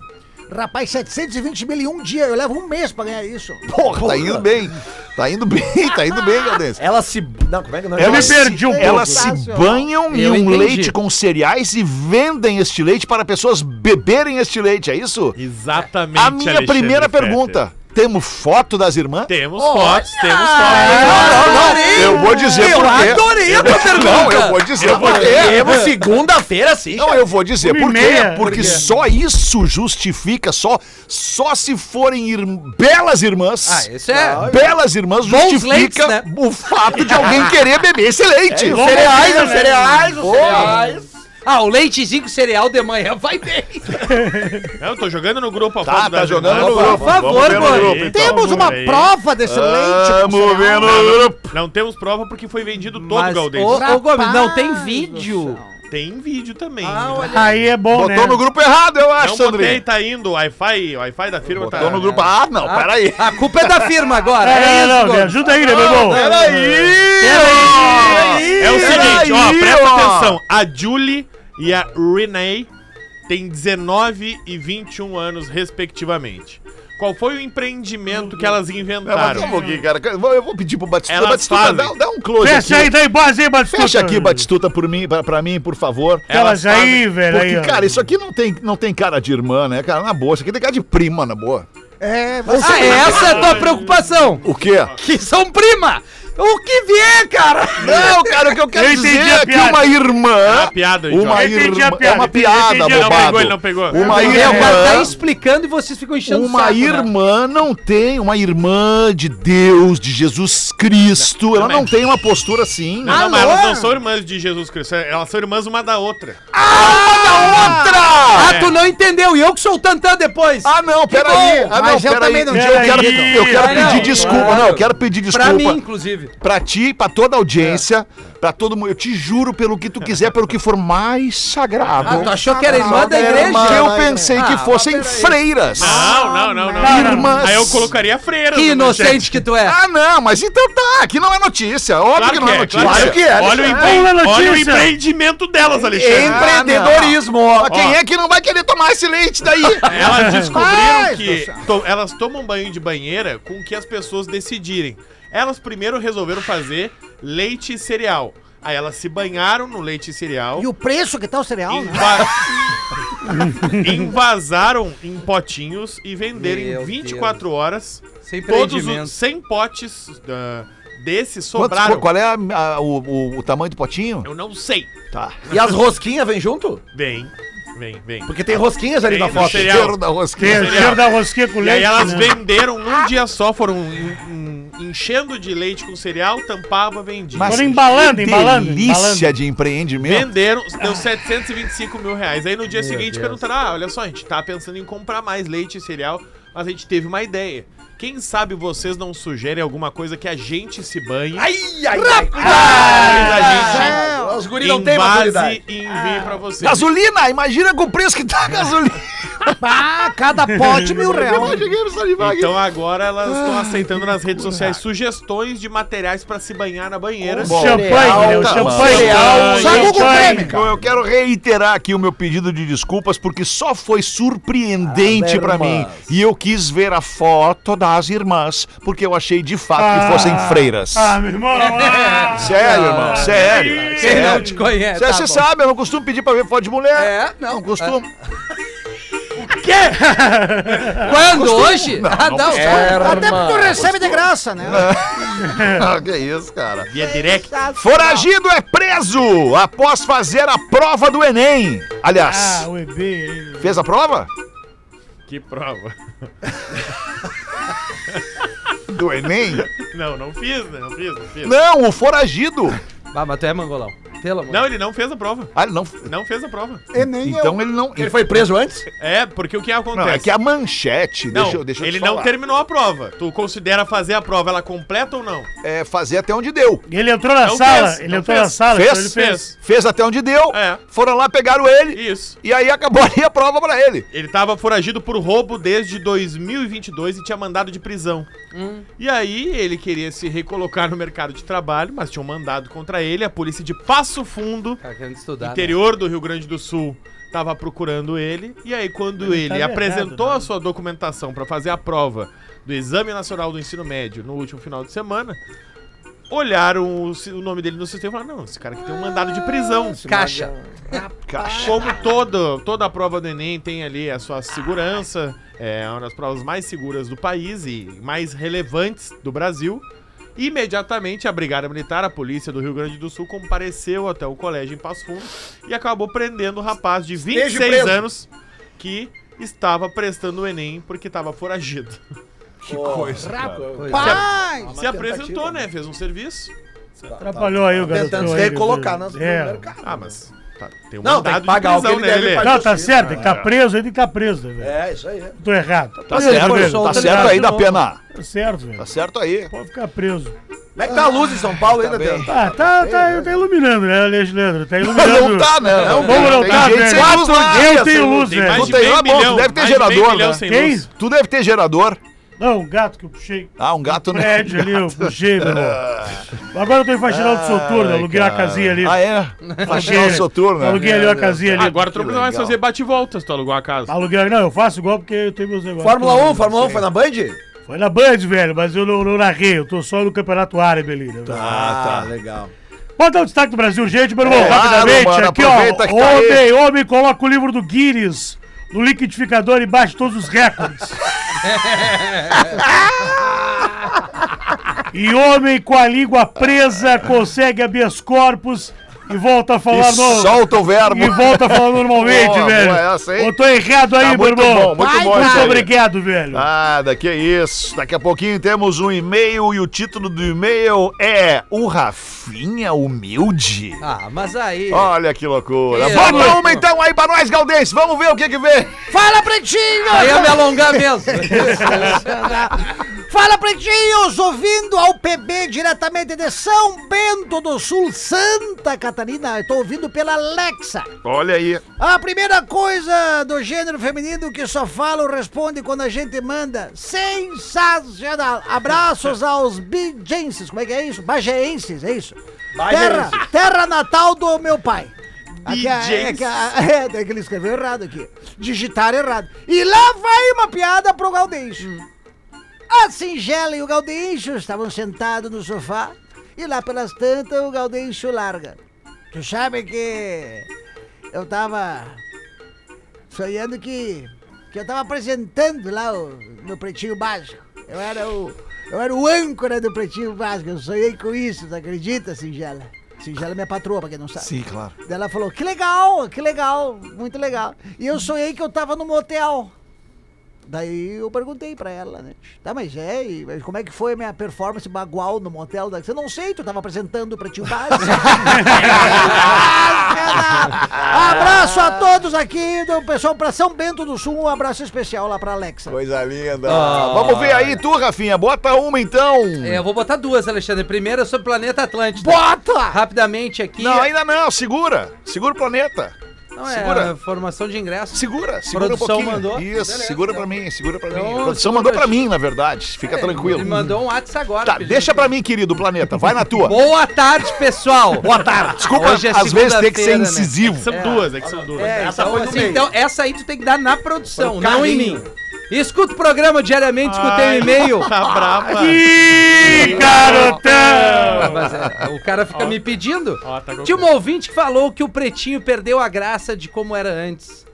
Rapaz, 720 mil em um dia, eu levo um mês pra ganhar isso. Porra, tá indo bem. Tá indo bem, tá indo bem, Galdense. Ela se. Não, como é que não Eu me Elas perdi um se, pouco. Elas se banham em Eu um entendi. leite com cereais e vendem este leite para pessoas beberem este leite, é isso? Exatamente. A minha Alexandre primeira Fetter. pergunta: temos foto das irmãs? Temos fotos, temos fotos. não, não. Eu vou dizer Eu por quê. adorei a tua Eu- pergunta. Não, eu vou dizer por quê. Temos segunda-feira, sim. Não, eu vou dizer por quê. Porque Por quê? só isso justifica, só, só se forem ir- belas irmãs. Ah, esse é. Belas irmãs Bons justifica leites, né? o fato de alguém querer beber esse leite. Os cereais, os cereais, os cereais. Ah, o leitezinho com cereal de manhã vai bem. Não, eu tô jogando no grupo a Tá, foto tá das jogando no grupo. Por favor, Vamos ver no Gordon. grupo, então. Temos uma aí. prova desse leite. com Vamos ver cereal. no grupo. Não temos prova porque foi vendido todo Mas, o Gaudense. ô, ô, Gomes, não tem Rapaz vídeo. do céu. Tem vídeo também. Aí é bom, né? Botou no grupo errado, eu acho, Não botei, Sandrinho. tá indo. O Wi-Fi, o Wi-Fi da firma tá. Botou no grupo. Ah, não, peraí. A culpa é da firma agora. É, É, isso, não, me Gomes. ajuda aí, né, meu irmão? Peraí! É o seguinte, ó, presta ó. atenção. A Julie e a Renee têm 19 e 21 anos, respectivamente. Qual foi o empreendimento que elas Não, mas inventaram? só um pouquinho, cara. Eu vou pedir pro Batistuta. Elas Batistuta, fazem. dá, dá um close Fecha aí, aqui. dá em base aí, Batistuta. Fecha aqui, Batistuta, por mim, pra, pra mim, por favor. Aquelas aí, velho. Porque, aí, cara, isso aqui não tem, não tem cara de irmã, né, cara? Na boa, isso aqui tem cara de prima, na boa. É, Ah, essa é a tua preocupação. O quê? Que são prima. O que vier, cara. Não, cara, o que eu quero Eu dizer é que uma irmã. a piada, Uma irmã. É uma piada, entendi. Ele não bobado. pegou, ele não pegou. Uma É, o cara tá irmã. explicando e vocês ficam enchendo o Uma saco, né? irmã não tem, uma irmã de Deus, de Jesus Cristo, ela não tem uma postura assim. Não, não, mas elas não são irmãs de Jesus Cristo, elas são irmãs uma da outra. Outra! Ah, tu não entendeu. E eu que sou o Tantã depois. Ah, não, peraí. Ah, não, mas eu também não Eu tinha quero, eu quero Ah, não, pedir desculpa. Não, eu quero pedir desculpa. pra mim, inclusive. Pra ti, pra toda a audiência, pra todo mundo. Eu te juro pelo que tu quiser, pelo que for mais sagrado. Ah, tu achou que era irmã da igreja? irmã. eu Ah, pensei que ah, fossem freiras. Não, não, não, não. não. Irmãs. Aí eu colocaria freira. Que no inocente que tu é. Ah, não, mas então tá, aqui não é notícia. Óbvio Claro que não é é, notícia. claro que é, Olha o, Alexandre. empre- Olha o empreendimento delas, Alexandre. Empreendedorismo. Ó, quem é que não vai querer tomar esse leite daí? Elas descobriram que to- elas tomam banho de banheira com o que as pessoas decidirem. Elas primeiro resolveram fazer leite e cereal. Aí elas se banharam no leite e cereal. E o preço que tá o cereal, né? Inva- Invasaram em potinhos e venderam Meu em 24 horas Sem todos os 100 potes ah, desses Quantos- sobraram. qual é a- a- o, o- o tamanho do potinho? Eu não sei. Tá. E as rosquinhas vêm junto? Vem, vem, vem. Porque tem rosquinhas ali Tem na no foto. cereal. Cheiro da rosquinha. cheiro da rosquinha com E aí leite. elas né? venderam num dia só, foram em- em- enchendo de leite com cereal, tampava, vendia. Mas Foram embalando, que embalando, delícia embalando. de empreendimento. Venderam, deu 725 mil reais. Aí no dia seguinte perguntaram: ah, olha só, a gente tá pensando em comprar mais leite e cereal, mas a gente teve uma ideia. Quem sabe vocês não sugerem alguma coisa que a gente se banhe? Ai, ai, ai. Mas a Os guris não têm maturidade. e envie pra vocês. Gasolina, imagina com o preço que tá a gasolina. Ah, cada pote mil reais. Então agora elas estão aceitando nas redes sociais sugestões de materiais pra se banhar na banheira. O champanhe, né? O tá, champanhe. Então eu quero reiterar aqui o meu pedido de desculpas, porque só foi surpreendente Ah, pra mim. E eu quis ver a foto das irmãs, porque eu achei de fato Ah. que fossem freiras. Ah, meu irmão. ah. Sério, irmão, sério. Quem sério. não te conhece? Você tá você bom. sabe, eu não costumo pedir pra ver foto de mulher. É, não. Não costumo. Quando? Hoje? ah, não. Até porque tu recebe de graça, né? Ah, que isso, cara. Via direct. Foragido é preso após fazer a prova do Enem. Aliás, Ah, o EB. fez a prova? Que prova. Do Enem? Não, não fiz, né? Não fiz, não fiz. Não, o foragido. Ah, mas tu é mangolão. Pelo amor. Não, ele não fez a prova. Ah, ele não. Não fez a prova. Então ele não. Ele foi preso antes? É, porque o que acontece? Não, é que a manchete, Não, deixa, eu- deixa eu ele te não falar, terminou a prova. Tu considera fazer a prova ela completa ou não? é fazer até onde deu. Ele entrou na Não sala. fez, ele não entrou fez. na sala. Fez? então ele fez. Fez até onde deu, É. foram lá, pegaram ele, Isso. e aí acabou ali a prova pra ele. Ele tava foragido por roubo desde 2022 e tinha mandado de prisão. E aí ele queria se recolocar no mercado de trabalho, mas tinha um mandado contra ele. A polícia de Passo Fundo, Cara, querendo estudar. né? interior do Rio Grande do Sul, tava procurando ele. E aí quando Ele ele, tava apresentou errado, a sua documentação pra fazer a prova do Exame Nacional do Ensino Médio no último final de semana, olharam o, o nome dele no sistema e falaram: "Não, esse cara aqui tem um mandado de prisão". Caixa. Caixa. Como todo, toda a prova do Enem tem ali a sua segurança, é uma das provas mais seguras do país e mais relevantes do Brasil. Imediatamente a Brigada Militar, a polícia do Rio Grande do Sul, compareceu até o colégio em Passo Fundo e acabou prendendo o rapaz de Esteja 26 preso. anos que estava prestando o Enem porque estava foragido. Que coisa. Pai! Se apresentou, né? Fez um serviço. Atrapalhou aí o garoto. Tentando se recolocar nas, no É. mercado. Ah, mas tá, tem um Não, tem que pagar de o que prisão, ele né, deve pagar. Não, tá certo, tem que estar preso, ele tem que estar preso, né, velho? É, isso aí. é. Tô errado. Tá certo, tá certo aí da pena. Tá certo, velho. Tá certo aí. Pode ficar preso. Como é que tá a luz em São Paulo ainda. Dentro? Ah, tá, tá, tá iluminando, né, Alexandre? Tá iluminando. Não tá, né? Não, Como não tá, velho? lá. Eu tenho luz. velho. Tu deve ter gerador, né? Tu deve ter gerador. Não, um gato que eu puxei. Ah, um gato, né? Prédio ali, eu puxei, meu irmão. Agora eu tô em faxinal do soturno, aluguei uma casinha ali. Ah, é? Faxinal soturno, né? Aluguei ali uma casinha ali. Agora tu não precisa mais legal. fazer bate-volta se tu alugou a casa. Aluguei, não, eu faço igual porque eu tenho meus negócios. Fórmula Tudo. 1, Fórmula 1 foi na Band? Foi na Band, velho, mas eu não, não narrei, eu tô só no Campeonato Árabe ali. Né? Ah, tá. Legal. Bota o destaque do Brasil, gente, meu irmão, É, rapidamente. mano, aqui, ó. que tá homem, homem coloca o livro do Guinness no liquidificador e bate todos os recordes. E homem com a língua presa consegue habeas corpus e volta a falar E no... solta o verbo. E volta a falar normalmente, Boa, velho. boa essa, hein? Eu tô errado aí, Tá meu muito irmão. bom, muito bom isso Muito obrigado, velho. Nada, que isso. Daqui a pouquinho temos um e-mail e o título do e-mail é O Rafinha Humilde. Ah, mas aí. Olha que loucura. Que Bota loucura. uma então aí pra nós, Galdense. Vamos ver o que que vem. Fala, pretinho! Aí eu me alongar mesmo. Fala, pretinhos! Ouvindo ao PB diretamente de São Bento do Sul, Santa Catarina. Estou ouvindo pela Alexa. Olha aí. A primeira coisa do gênero feminino que só fala ou responde quando a gente manda. Sensacional! Abraços aos bijenses. Como é que é isso? Bageenses, é isso? Terra, terra natal do meu pai. Aqui, é, é, que a- é, é que ele escreveu errado aqui. Digitaram errado. E lá vai uma piada pro Gaudêncio. A Singela e o Gaudêncio estavam sentados no sofá e lá pelas tantas o Gaudêncio larga. Tu sabe que eu tava sonhando que, que eu tava apresentando lá o, no Pretinho Básico. Eu era o eu era o âncora do Pretinho Básico. Eu sonhei com isso, tu acredita, Singela? Singela é minha patroa, pra quem não sabe. Sim, claro. Daí ela falou, que legal, que legal, muito legal. E eu sonhei que eu tava no motel. Daí eu perguntei pra ela, né? Tá, mas é, e mas como é que foi a minha performance bagual no motel? Daí, Você não sei, tu tava apresentando pra tio Básico. abraço a todos aqui do pessoal pra São Bento do Sul, um abraço especial lá pra Alexa. Coisa linda. Ah. Vamos ver aí tu, Rafinha. Bota uma então. É, eu vou botar duas, Alexandre. Primeira sobre o planeta Atlântida. Bota! Rapidamente aqui. Não, ainda não. Segura. Segura o planeta. Não, é segura. a formação de ingresso. Segura, segura Produção um pouquinho. mandou? Isso, Beleza, segura então. pra mim, segura pra Então, mim. A produção mandou pra mim, na verdade. Fica tranquilo. Ele mandou um WhatsApp agora. Tá, deixa que- pra mim, querido planeta. Vai na tua. Boa tarde, pessoal. Boa tarde. Desculpa, Hoje é às vezes tem que ser né? incisivo. São duas, é que são duas. É, Essa então, foi assim, então, essa aí tu tem que dar na produção, não em mim. Escuta o programa diariamente, escutei um e-mail. Tá brava. Ih, garotão! Mas é, o cara fica me pedindo. Ó, tá Tinha um ouvinte que falou que o pretinho perdeu a graça de como era antes.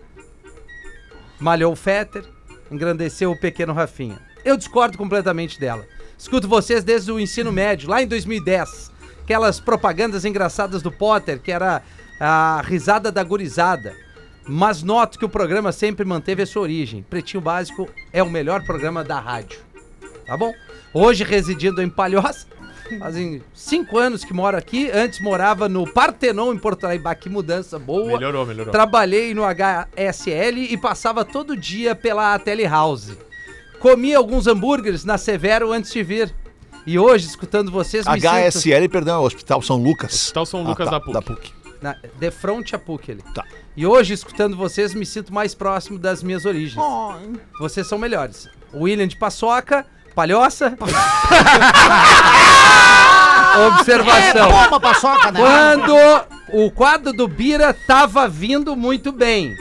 Malhou o Fetter, engrandeceu o pequeno Rafinha. Eu discordo completamente dela. Escuto vocês desde o ensino médio, lá em 2010. Aquelas propagandas engraçadas do Potter, que era a risada da gurizada. Mas noto que o programa sempre manteve a sua origem. Pretinho Básico é o melhor programa da rádio. Tá bom? Hoje residindo em Palhoça. Fazem cinco anos que moro aqui. Antes morava no Partenon, em Porto Alegre. Que mudança boa. Melhorou, melhorou. Trabalhei no HSL e passava todo dia pela Telehouse. Comi alguns hambúrgueres na Severo antes de vir. E hoje, escutando vocês, me sinto... HSL, perdão, é o Hospital São Lucas. Hospital São Lucas tá, da PUC. Da PUC. Na, de frente a PUC ali. Tá. E hoje, escutando vocês, me sinto mais próximo das minhas origens. Vocês são melhores. William de Paçoca, Palhoça. Observação. É Toma paçoca, né? Quando o quadro do Bira tava vindo muito bem.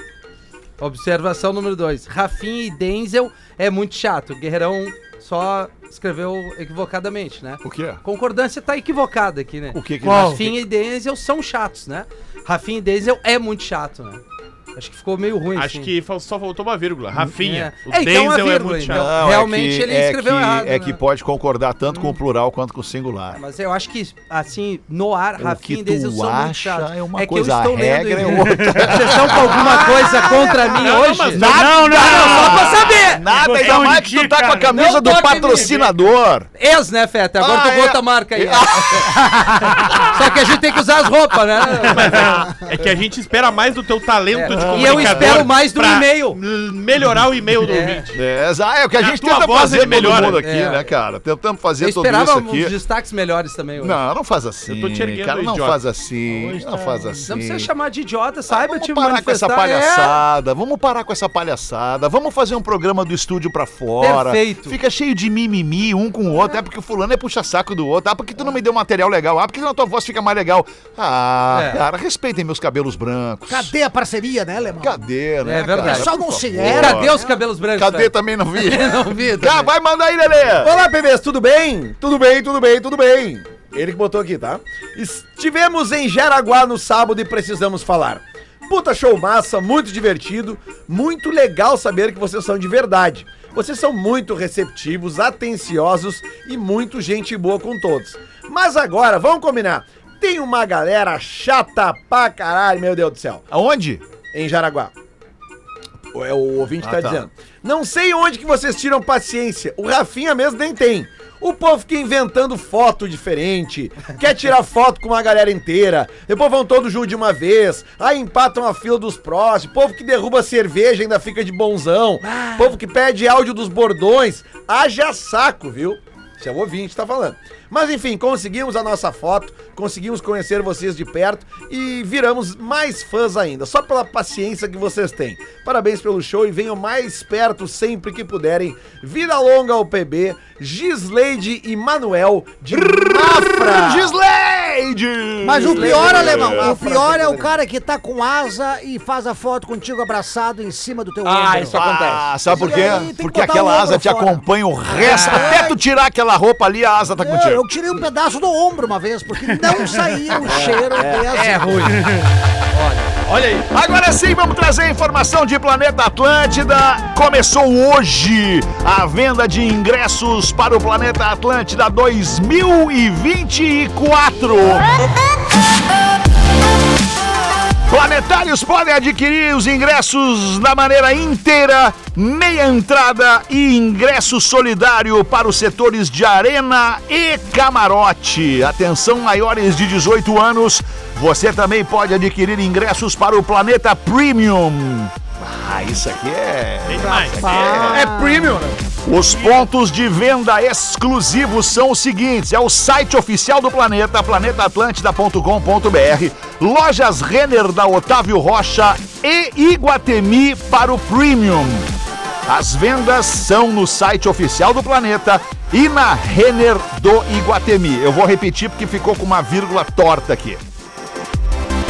Observação número 2. Rafinha e Denzel é muito chato. Guerreirão só escreveu equivocadamente, né? O quê? Concordância tá equivocada aqui, né? O que que? Rafinha e Denzel são chatos, né? Rafinha e Denzel é muito chato, né? Acho que ficou meio ruim, Acho assim. que só faltou uma vírgula. Rafinha. É. O É, então uma Denzel é vírgula, muito então. chato. Realmente ele escreveu é que, errado, É né? que pode concordar tanto com o plural quanto com o singular. Mas eu acho que, assim, no ar, Rafinha que e Denzel tu são muito chatos. é uma que coisa, eu estou a lendo regra é outra. Vocês estão com alguma coisa contra mim Não, hoje? mas Nada, Não, não, só pra saber! Nada, ainda mais que tu tá com a camisa Não do patrocinador. Ex, né, Feta? Agora Ah, tu é. bota a marca aí. Só que a gente tem que usar as roupas, né? É que a gente espera mais do teu talento É. de E eu espero mais do e-mail. Melhorar o e-mail do É. ouvinte. É, exa- é o que a A gente tenta voz, fazer melhora. mundo aqui, É. né, cara? Tentamos fazer Eu tudo esperava isso uns aqui. destaques melhores também hoje. Não, não faz assim. Eu tô te erguendo, cara, não idiota. faz assim. Hoje Não tá- faz assim. Não precisa chamar de idiota, saiba Vamos te parar com essa. É. palhaçada, vamos parar com essa palhaçada, vamos fazer um programa do estúdio pra fora. Perfeito. Fica cheio de mimimi um com o outro, é, porque o fulano é puxa-saco do outro, ah, porque tu não me deu material legal, ah, porque na tua voz fica mais legal. Ah, É. cara, respeitem meus cabelos brancos. Cadê a parceria, né, Lemão? Cadê, né? É verdade. cara? Só não se era. Cadê os cabelos brancos? Cadê também não vi? Não vi. Também. vai mandar aí, Lelê! Olá, bebês, tudo bem? Tudo bem, tudo bem, tudo bem. Ele que botou aqui, tá? Estivemos em Jaraguá no sábado e precisamos falar. Puta show massa, muito divertido, muito legal saber que vocês são de verdade. Vocês são muito receptivos, atenciosos e muito gente boa com todos. Mas agora, vamos combinar. Tem uma galera chata pra caralho, meu Deus do céu. Aonde? Em Jaraguá. O- É o ouvinte Ah, tá, tá. dizendo. Não sei onde que vocês tiram paciência. O Rafinha mesmo nem tem. O povo fica inventando foto diferente, quer tirar foto com uma galera inteira, depois vão todos juntos de uma vez, aí empatam a fila dos próximos, povo que derruba cerveja ainda fica de bonzão, povo que pede áudio dos bordões, haja saco, viu? Esse é o ouvinte que tá falando. Mas enfim, conseguimos a nossa foto, conseguimos conhecer vocês de perto e viramos mais fãs ainda, só pela paciência que vocês têm. Parabéns pelo show e venham mais perto sempre que puderem. Vida longa ao PB, Gisleide e Manuel de Mafra. Gisleide! Mas o pior, alemão, o pior é o cara que tá com asa e faz a foto contigo abraçado em cima do teu Ah, ombro. isso acontece. Ah, sabe por quê? Porque aquela asa te fora. acompanha o resto. Até tu tirar aquela roupa ali, a asa tá Eu, contigo. eu tirei um pedaço do ombro uma vez, porque não saía o cheiro desse. É ruim. Olha aí. Agora sim, vamos trazer informação de Planeta Atlântida. Começou hoje a venda de ingressos para o Planeta Atlântida 2024. Planetários podem adquirir os ingressos da maneira inteira, meia entrada e ingresso solidário para os setores de arena e camarote. Atenção, maiores de 18 anos, você também pode adquirir ingressos para o Planeta Premium. Ah, isso aqui é. Tem demais. É premium, né? Os pontos de venda exclusivos são os seguintes: é o site oficial do Planeta, planetaatlântida.com.br, lojas Renner da Otávio Rocha e Iguatemi para o Premium. As vendas são no site oficial do Planeta e na Renner do Iguatemi. Eu vou repetir porque ficou com uma vírgula torta aqui.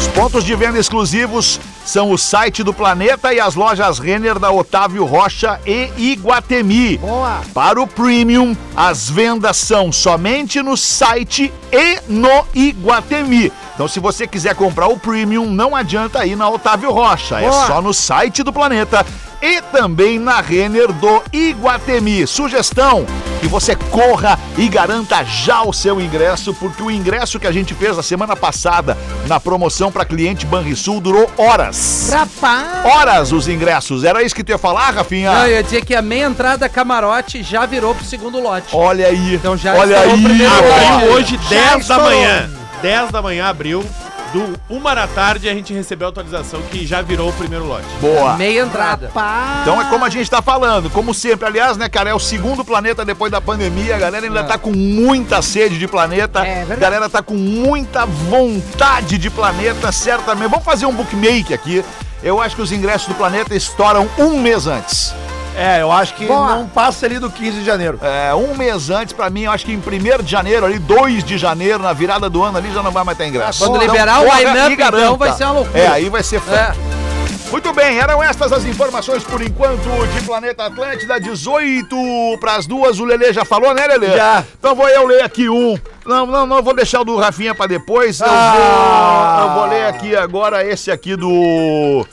Os pontos de venda exclusivos são o site do Planeta e as lojas Renner da Otávio Rocha e Iguatemi. Boa. Para o Premium, as vendas são somente no site e no Iguatemi. Então, se você quiser comprar o Premium, não adianta ir na Otávio Rocha. É Boa. só no site do Planeta e também na Renner do Iguatemi. Sugestão que você corra e garanta já o seu ingresso, porque o ingresso que a gente fez na semana passada na promoção para cliente Banrisul durou horas. Rapaz. Horas os ingressos. Era isso que tu ia falar, Rafinha? Não, eu ia dizer que a meia entrada camarote já virou pro segundo lote. Olha aí. Então já Olha aí. o primeiro ó. Abriu hoje 10 da manhã. 10 da manhã abriu. Do uma da tarde a gente recebeu a atualização que já virou o primeiro lote. Boa. Meia entrada. Rapaz. Então é como a gente tá falando, como sempre. Aliás, né, cara, é o segundo planeta depois da pandemia. A galera ainda É. tá com muita sede de planeta. É verdade. a galera tá com muita vontade de planeta, certamente. Vamos fazer um bookmake aqui. Eu acho que os ingressos do planeta estouram um mês antes. É, eu acho que Boa. não passa ali do 15 de janeiro. É, um mês antes, pra mim, eu acho que em 1 de janeiro, ali, 2 de janeiro, na virada do ano, ali já não vai mais ter ingresso. Quando Então, liberar o corra line-up, então, vai ser uma loucura. É, aí vai ser fã. É. Muito bem, eram estas as informações por enquanto de Planeta Atlântida, 18 para as duas. O Lelê já falou, né, Lelê? Já. Então vou eu ler aqui um. Não, não, não, vou deixar o do Rafinha para depois. Eu, Ah. vou, eu vou ler aqui agora esse aqui do.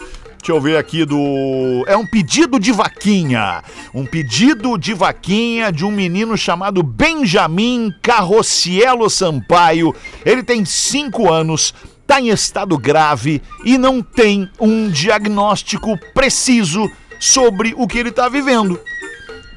Deixa eu ver aqui do. É um pedido de vaquinha. Um pedido de vaquinha de um menino chamado Benjamin Carrocielo Sampaio. Ele tem 5 anos, tá em estado grave e não tem um diagnóstico preciso sobre o que ele tá vivendo.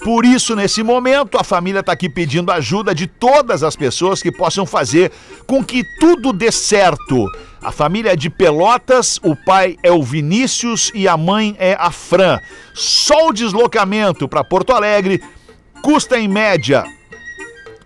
Por isso, nesse momento, a família está aqui pedindo ajuda de todas as pessoas que possam fazer com que tudo dê certo. A família é de Pelotas, o pai é o Vinícius e a mãe é a Fran. Só o deslocamento para Porto Alegre custa em média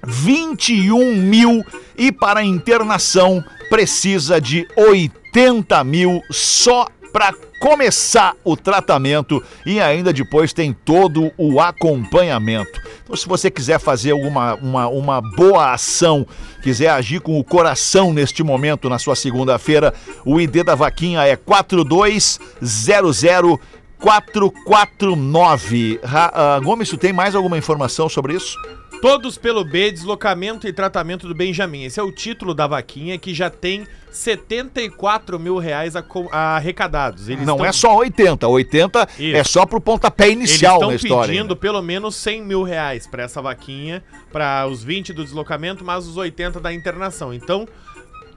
21 mil e para a internação precisa de 80 mil só para começar o tratamento e ainda depois tem todo o acompanhamento. Então, se você quiser fazer alguma uma, uma boa ação, quiser agir com o coração neste momento na sua segunda-feira, o ID da vaquinha é 4200 449. Ra, ah, Gomes, tu tem mais alguma informação sobre isso? Todos pelo B, deslocamento e tratamento do Benjamin. Esse é o título da vaquinha que já tem 74 mil reais arrecadados. Eles Não estão- é só 80. 80 Isso. é só pro pontapé inicial Eles na estão história. pedindo pelo menos 100 mil reais pra essa vaquinha, pra os 20 do deslocamento, mas os 80 da internação. Então,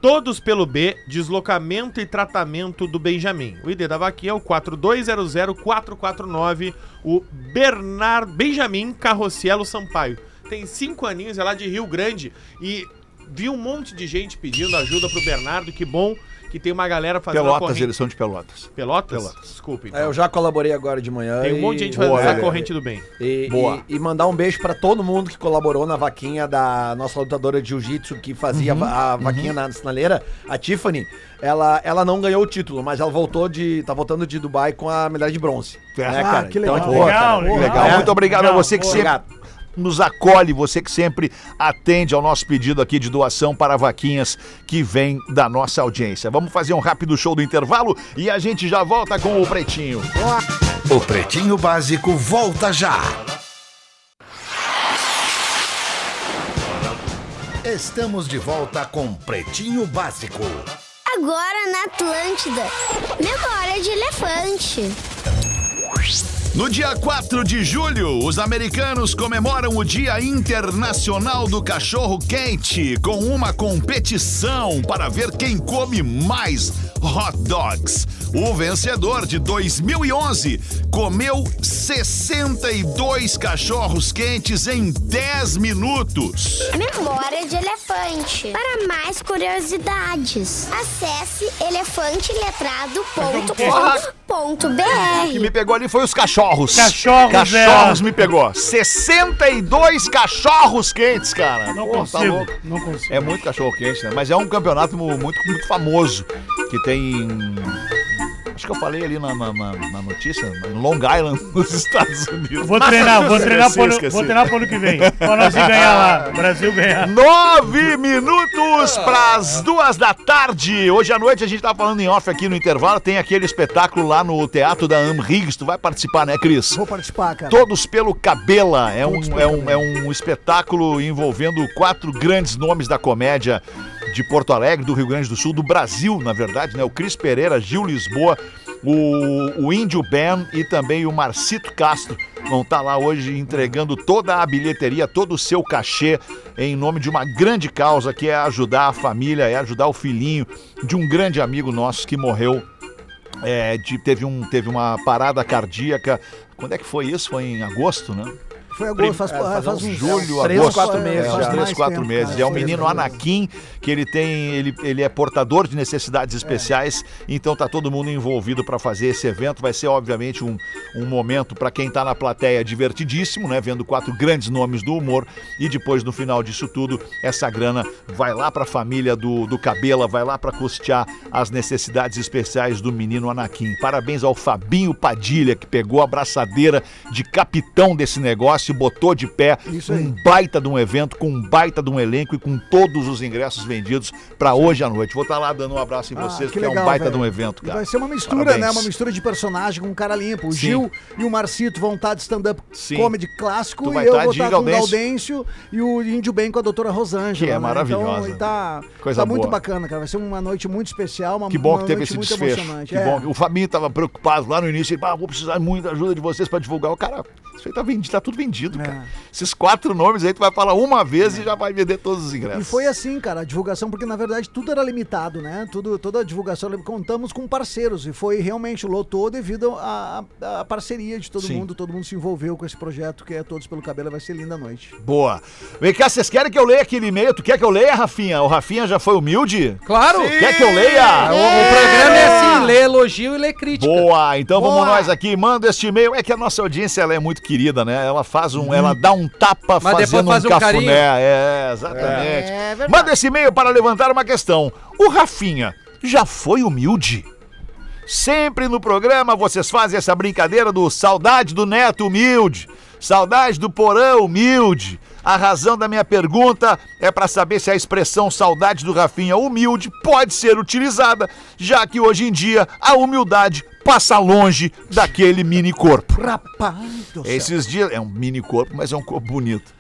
todos pelo B, deslocamento e tratamento do Benjamin. O ID da vaquinha é o 4200-449, o Bernardo Benjamin Carrocielo Sampaio. Tem cinco aninhos, é lá de Rio Grande e vi um monte de gente pedindo ajuda pro Bernardo. Que bom que tem uma galera fazendo a Pelotas, eles são de Pelotas. Pelotas? Pelotas. Desculpa, então. É, eu já colaborei agora de manhã. Tem um e- monte de gente Boa, fazendo essa Lelê. corrente do bem. E, Boa. e- e mandar um beijo pra todo mundo que colaborou na vaquinha da nossa lutadora de jiu-jitsu que fazia Uhum, a, a vaquinha na sinaleira, a Tiffany. Ela, ela não ganhou o título, mas ela voltou de. tá voltando de Dubai com a medalha de bronze. É. né, Ah, que legal. pô, Legal, cara, legal. Legal, É. muito obrigado Legal. a você que Boa. sempre Obrigado. Nos acolhe, você que sempre atende ao nosso pedido aqui de doação para vaquinhas que vem da nossa audiência. Vamos fazer um rápido show do intervalo e a gente já volta com o Pretinho. O Pretinho Básico volta já. Estamos de volta com Pretinho Básico. Agora na Atlântida. Memória de elefante. No dia 4 de julho, os americanos comemoram o Dia Internacional do Cachorro Quente com uma competição para ver quem come mais hot dogs. O vencedor de 2011 comeu 62 cachorros quentes em 10 minutos. Memória de elefante. Para mais curiosidades, acesse elefanteletrado.com.br. O que me pegou ali foi os cachorros. Cachorros, Cachorros é. me pegou. 62 cachorros quentes, cara. Não Pô, tá consigo. louco. não consigo. É muito cachorro quente, né? Mas é um campeonato mu- muito, muito famoso. Que tem. Acho que eu falei ali na, na, na- na notícia, em Long Island, nos Estados Unidos. Vou treinar, vou treinar pro ano, Esqueci, vou treinar pro ano que vem. Pra nós ir ganhar lá. Brasil ganhar. Nove minutos para as duas da tarde. Hoje à noite a gente tá falando em off aqui no intervalo. Tem aquele espetáculo lá no Teatro da Amriggs. Tu vai participar, né, Cris? Vou participar, cara. Todos pelo Cabela. É um, é, um, Cabela. é um espetáculo envolvendo quatro grandes nomes da comédia de Porto Alegre, do Rio Grande do Sul, do Brasil, na verdade, né? O Cris Pereira, Gil Lisboa, o, o Índio Ben e também o Marcito Castro vão estar lá hoje entregando toda a bilheteria, todo o seu cachê em nome de uma grande causa que é ajudar a família, é ajudar o filhinho de um grande amigo nosso que morreu é, de- teve, um, teve uma parada cardíaca. Quando é que foi isso? Foi em agosto, né? Foi agora, faz, É, faz, faz uns uns Julho, três, agosto. quatro É, meses já. três, quatro tempo, meses. cara. é o Foi menino. Anakin, que ele tem, ele, ele é portador de necessidades É. especiais, então tá todo mundo envolvido para fazer esse evento. Vai ser, obviamente, um, um momento para quem tá na plateia divertidíssimo, né? Vendo quatro grandes nomes do humor. E depois, no final disso tudo, essa grana vai lá pra família do, do Cabela, vai lá para custear as necessidades especiais do menino Anakin. Parabéns ao Fabinho Padilha, que pegou a braçadeira de capitão desse negócio e botou de pé Isso aí. um baita de um evento, com um baita de um elenco e com todos os ingressos vendidos para hoje à noite. Vou estar lá dando um abraço em Ah, vocês, que porque é um legal, baita de velho. um evento, E cara. Vai ser uma mistura, Parabéns. né? Uma mistura de personagem com cara limpo. O Sim. Gil e o Marcito vão estar de stand-up comedy clássico e eu tá vou de estar com o Gaudêncio. E o Índio Bem com a doutora Rosângela. Que é né? maravilhosa. Então, e tá, Coisa tá muito boa. bacana, cara. Vai ser uma noite muito especial, uma, Que bom uma que teve esse muito desfecho. emocionante. Que É. bom. O Fabinho tava preocupado lá no início. Ele, ah, vou precisar muito da ajuda de vocês para divulgar. O cara, isso aí tá vendido, tá tudo vendido, É. cara. Esses quatro nomes aí tu vai falar uma vez e já vai vender todos os ingressos. E foi assim, cara, a divulgação, porque na verdade tudo era limitado, né? Tudo, toda a divulgação, contamos com parceiros e foi realmente lotou devido à à- à parceria de todo Sim. mundo, todo mundo se envolveu com esse projeto que é Todos pelo Cabelo, vai ser linda a noite. Boa. Vem cá, vocês querem que eu leia aquele e-mail? Tu quer que eu leia, Rafinha? O Rafinha já foi humilde? Claro! Quer que eu O, leia? o programa é assim, lê elogio e lê crítica. Boa, então vamos Boa. nós aqui, manda este e-mail. É que a nossa audiência ela é muito querida, né? Ela faz um, ela dá um tapa Mas fazendo faz um um cafuné. carinho. É, exatamente. É verdade. manda esse e-mail para levantar uma questão. O Rafinha já foi humilde? Sempre no programa vocês fazem essa brincadeira do saudade do neto humilde, saudade do porão humilde. A razão da minha pergunta é para saber se a expressão saudade do Rafinha humilde pode ser utilizada, já que hoje em dia a humildade passa longe daquele mini corpo. Rapaz do céu. Esses dias. É um mini corpo, mas é um corpo bonito.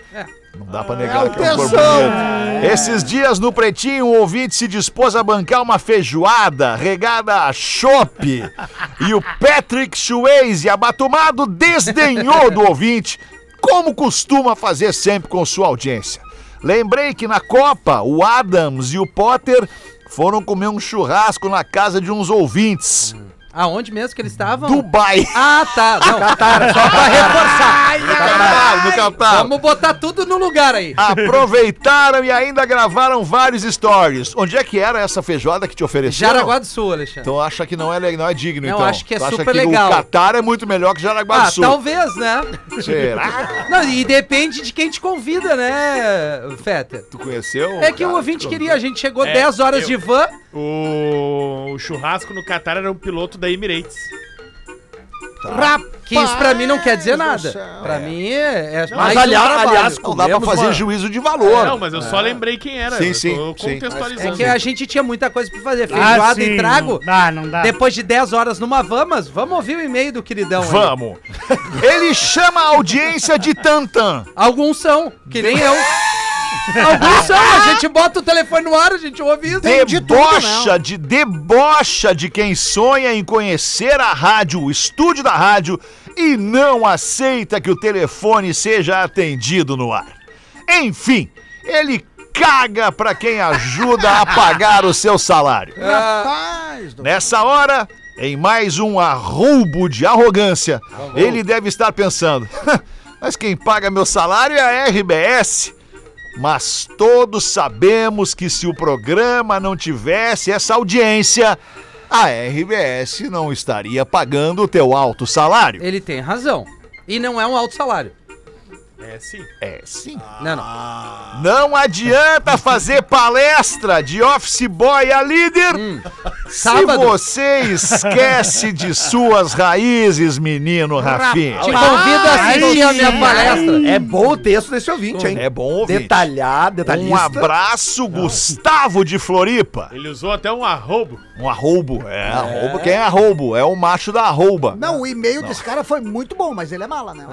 Não dá pra É negar o que é um corpo bonito. Esses dias no Pretinho, um ouvinte se dispôs a bancar uma feijoada regada a chope. e o Patrick Swayze, abatumado, desdenhou do ouvinte, como costuma fazer sempre com sua audiência. Lembrei que na Copa, o Adams e o Potter foram comer um churrasco na casa de uns ouvintes. Aonde mesmo que eles estavam? Dubai. Ah, tá. Não, Catar, só pra reforçar. No Catar, no Catar. Vamos botar tudo no lugar aí. Aproveitaram e ainda gravaram vários stories. Onde é que era essa feijoada que te ofereceram? Jaraguá do Sul, Alexandre. Então acha que não é, não é digno, Não, então. acho que é Tu acha super que legal. O Catar é muito melhor que Jaraguá Ah, do Sul. talvez, né? Será? Não, e depende de quem te convida, né, Fetter? Tu conheceu? É que o ouvinte queria, a gente chegou É, 10 horas eu- de van. O... o churrasco no Catar era um piloto da Emirates. Que isso pra mim não quer dizer Rapaz nada. céu. Pra mim é, é Mas um aliás, trabalho. aliás, Não dá pra comemos fazer uma- juízo de valor. Não, mas eu só lembrei quem era. Sim, eu sim, tô sim. contextualizando. É que a gente tinha muita coisa pra fazer. Ah, Feijoada e trago. Não dá, não dá. Depois de 10 horas numa van, mas vamos ouvir o e-mail do queridão aí. Vamos. Ele chama a audiência de Tantan. Alguns são, que nem eu. Alguns são, a gente bota o telefone no ar, a gente ouve isso. Debocha de debocha de quem sonha em conhecer a rádio, o estúdio da rádio e não aceita que o telefone seja atendido no ar. Enfim, ele caga pra quem ajuda a pagar o seu salário. Rapaz do Nessa hora, em mais um arroubo de arrogância, ele deve estar pensando: mas quem paga meu salário é a RBS. Mas todos sabemos que se o programa não tivesse essa audiência, a RBS não estaria pagando o teu alto salário. Ele tem razão. E não é um alto salário. É sim. É sim. Não, não. Não adianta fazer palestra de office boy a líder se Sábado. você esquece de suas raízes, menino Rafinha. Te convido a assistir a minha palestra. É bom o texto desse ouvinte, hein? É bom ouvir. Detalhar, detalhista. Um abraço, Gustavo de Floripa. Ele usou até um arrobo. Um arroubo. É, arroubo. Quem é arroubo? É o macho da arrouba. Não, o e-mail desse cara foi muito bom, mas ele é mala, né?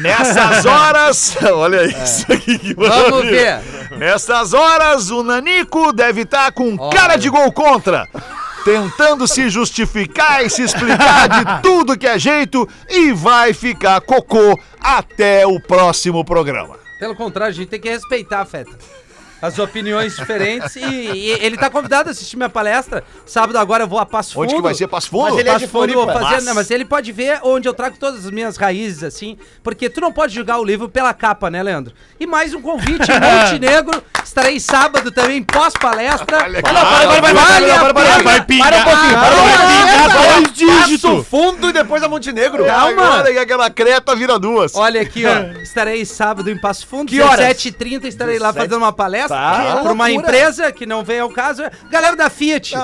Nessas horas. Olha isso aqui que Vamos ver. Nessas horas, o Nanico deve estar com Olha. cara de gol contra. Tentando se justificar e se explicar de tudo que é jeito e vai ficar cocô até o próximo programa. Pelo contrário, a gente tem que respeitar, Feta. As opiniões diferentes. E, e ele tá convidado a assistir minha palestra. Sábado agora eu vou a Passo Fundo. Onde que vai ser Passo Fundo? Mas ele é Passo de Fundo, vou Floripa. fazer, Mas- não, mas ele pode ver onde eu trago todas as minhas raízes, assim, porque tu não pode julgar o livro pela capa, né, Leandro? E mais um convite em Montenegro, estarei sábado também, pós-palestra. Olha para, para, para, Vale para, para, para, Vai pingar. Para um pouquinho, para um pouquinho. é, dois Passo dígitos. Fundo e depois a Montenegro. Calma. Agora que aquela creta vira duas. Olha aqui, ó. Estarei sábado em Passo Fundo, Que horas? 17h30, estarei lá 17. fazendo uma palestra Tá. para uma empresa que não vem ao caso. Galera da Fiat.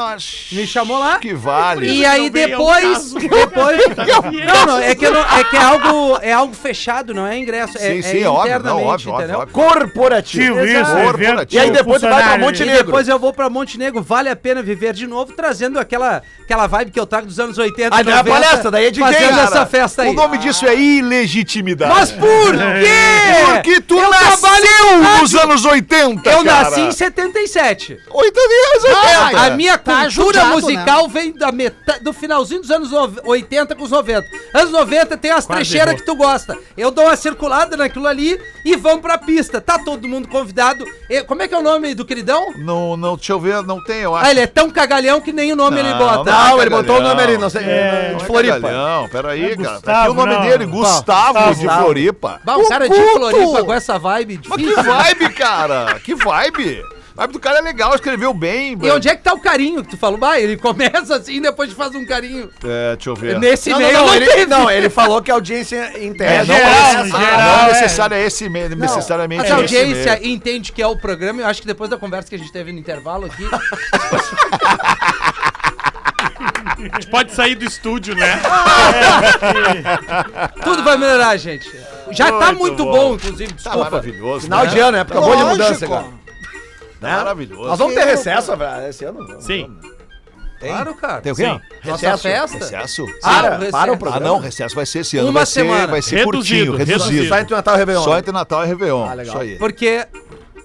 Me chamou lá. Que vale. E aí depois, caso. depois, não, não, é que, não- é que é algo, é algo fechado, não é ingresso, é, Sim, é sim, óbvio, não, internamente, óbvio, óbvio, entendeu? óbvio. Corporativo. Isso, evento E aí depois tu vai pra funcionário. Monte- E Montenegro. depois eu vou pra Montenegro, vale a pena viver de novo, trazendo aquela, aquela vibe que eu trago dos anos 80, Ah, não é a palestra, daí é de quem, fazendo cara? essa festa aí. O nome disso é ilegitimidade. Mas por quê? Porque tu Eu nasceu nos anos 80, Eu cara. nasci em 77. 80 anos 80. A minha Tá cultura judiado, musical vem da metade, do finalzinho dos anos nove- 80 com os 90. Anos 90 tem as Quase trecheiras errou. que tu gosta. Eu dou uma circulada naquilo ali e vamos pra pista. Tá todo mundo convidado. E- como é que é o nome do queridão? Não, não, deixa eu ver, não tem, eu acho. Ah, ele é tão cagalhão que nem o nome ele Não, bota. não. Não, ele botou o nome ali, não sei, É, de Não é Floripa. cagalhão, peraí, É cara. Tá aqui o nome não. dele, Gustavo, Gustavo. de Floripa. Bah, o cara de Floripa com essa vibe Mas difícil. que vibe, cara. Que vibe. A vibe do cara é legal, escreveu bem. E onde é que tá o carinho que tu falou? Bah, ele começa assim e depois faz um carinho. É, deixa eu ver. Nesse Não, meio não, não, ele, teve. não, ele falou que a audiência É, interna. não, geral, é, em esse- geral, não é. necessário é esse me- necessariamente Essa esse audiência entende que é o programa. Eu acho que depois da conversa que a gente teve no intervalo aqui, A gente pode sair do estúdio, né? tudo vai melhorar, gente. Já tá Muito muito bom. bom, inclusive, Tá desculpa. maravilhoso. Final né? de ano, época boa de mudança, cara. Maravilhoso. Nós vamos ter recesso velho, esse ano? Vamos, Sim. vamos. Claro, cara. Tem o quê? Sim. Nossa Recesso. festa. Recesso? Para, Ah, o para o recesso. Ah, programa. não, recesso vai ser esse ano. Uma vai ser, semana. vai ser Reduzido, curtinho, reduzido. reduzido. Só entre Natal e Réveillon. Só entre Natal e Réveillon. Ah, legal. Isso aí. Porque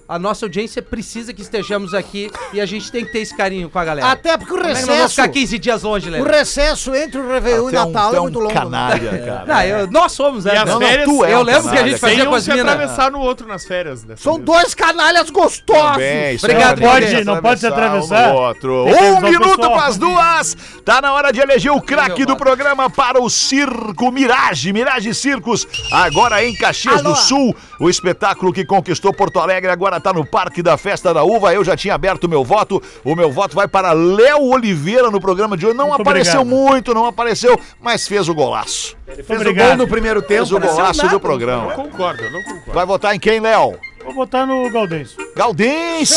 a nossa audiência precisa que estejamos aqui e a gente tem que ter esse carinho com a galera. Até porque o Como é que nós vamos recesso, ficar 15 dias longe, o recesso entre o Réveillon Até e um, Natal até é um muito longo. né? canalha, cara. Não, eu- nós somos, né? E as Não, não, férias, tu é eu um lembro que a canalha, gente fazia sem com um as se minas. atravessar no outro nas férias. dessa São vez. dois canalhas gostosos. Também, isso Obrigado, não pode- não pode se atravessar. Um no outro. Tem que Um avisar o minuto pessoal. para as duas. Tá na hora de eleger o craque do programa para o Circo Mirage. Mirage Circos, agora em Caxias Alô. do Sul. O espetáculo que conquistou Porto Alegre agora tá no Parque da Festa da Uva. Eu já tinha aberto o meu voto. O meu voto vai para Léo Oliveira no programa de hoje. Não Muito apareceu obrigado. muito, não apareceu, mas fez o golaço. Fez o Obrigado. gol no primeiro tempo. Fez o golaço do Eu programa. não concordo, eu não concordo. Vai votar em quem, Léo? Vou botar no Gaudêncio. Gaudêncio!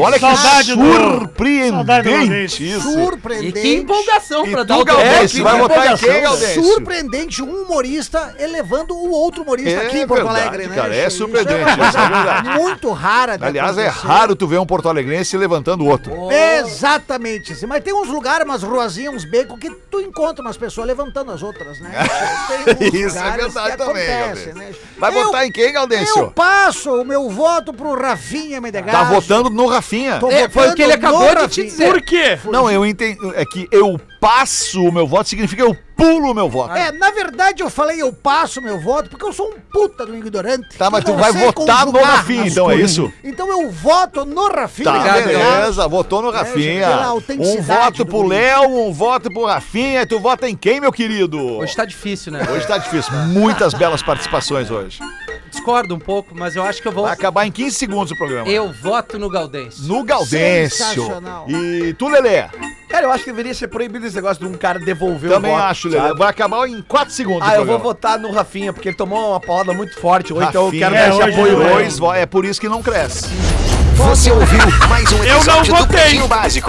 Olha que surpreendente saudade do Gaudêncio. isso. E Surpreendente. que empolgação E pra tu, dar o Gaudêncio, vai votar em quem, Gaudêncio? Surpreendente, um humorista elevando o outro humorista É aqui em Porto verdade, Alegre, né? cara, é Isso surpreendente, é verdade. Muito rara Aliás, é raro tu ver um porto-alegrense levantando o outro. Exatamente. assim, Mas tem uns lugares, umas ruazinhas, uns becos que tu encontra umas pessoas levantando as outras, né? Isso é verdade também, acontece, né? Vai Eu- votar em quem, Eu Gaudêncio? passo o meu voto pro Rafinha Menegasso. Tá votando no Rafinha. Tô É, foi o que ele acabou de te dizer. Por quê? Não, eu entendo. É que eu passo o meu voto significa eu pulo o meu voto. É, na verdade eu falei eu passo meu voto porque eu sou um puta do ignorante. Tá, mas Eu tu vai votar no Rafinha, então é isso? Então eu voto no Rafinha. Tá, beleza, votou no pela Rafinha. Um autenticidade voto pro. Léo, um voto pro Rafinha. E tu vota em quem, meu querido? Hoje tá difícil, né? Hoje tá difícil. Muitas belas participações hoje. Discordo um pouco, mas eu acho que eu vou. Vai acabar em 15 segundos o programa. Eu voto no Gaudêncio. No Gaudêncio. Sensacional. E tu, Lelê? Cara, eu acho que deveria ser proibido esse negócio de um cara devolver Também o voto. acho, Lelê. sabe? Vai acabar em 4 segundos Ah, o eu vou programa. votar no Rafinha, porque ele tomou uma paulada muito forte. Ou então eu Rafinha, quero É, dar esse hoje apoio pra é. ele. Dois, vo- é por isso que não cresce. Você ouviu mais um Eu não episódio do votei. Pretinho Básico.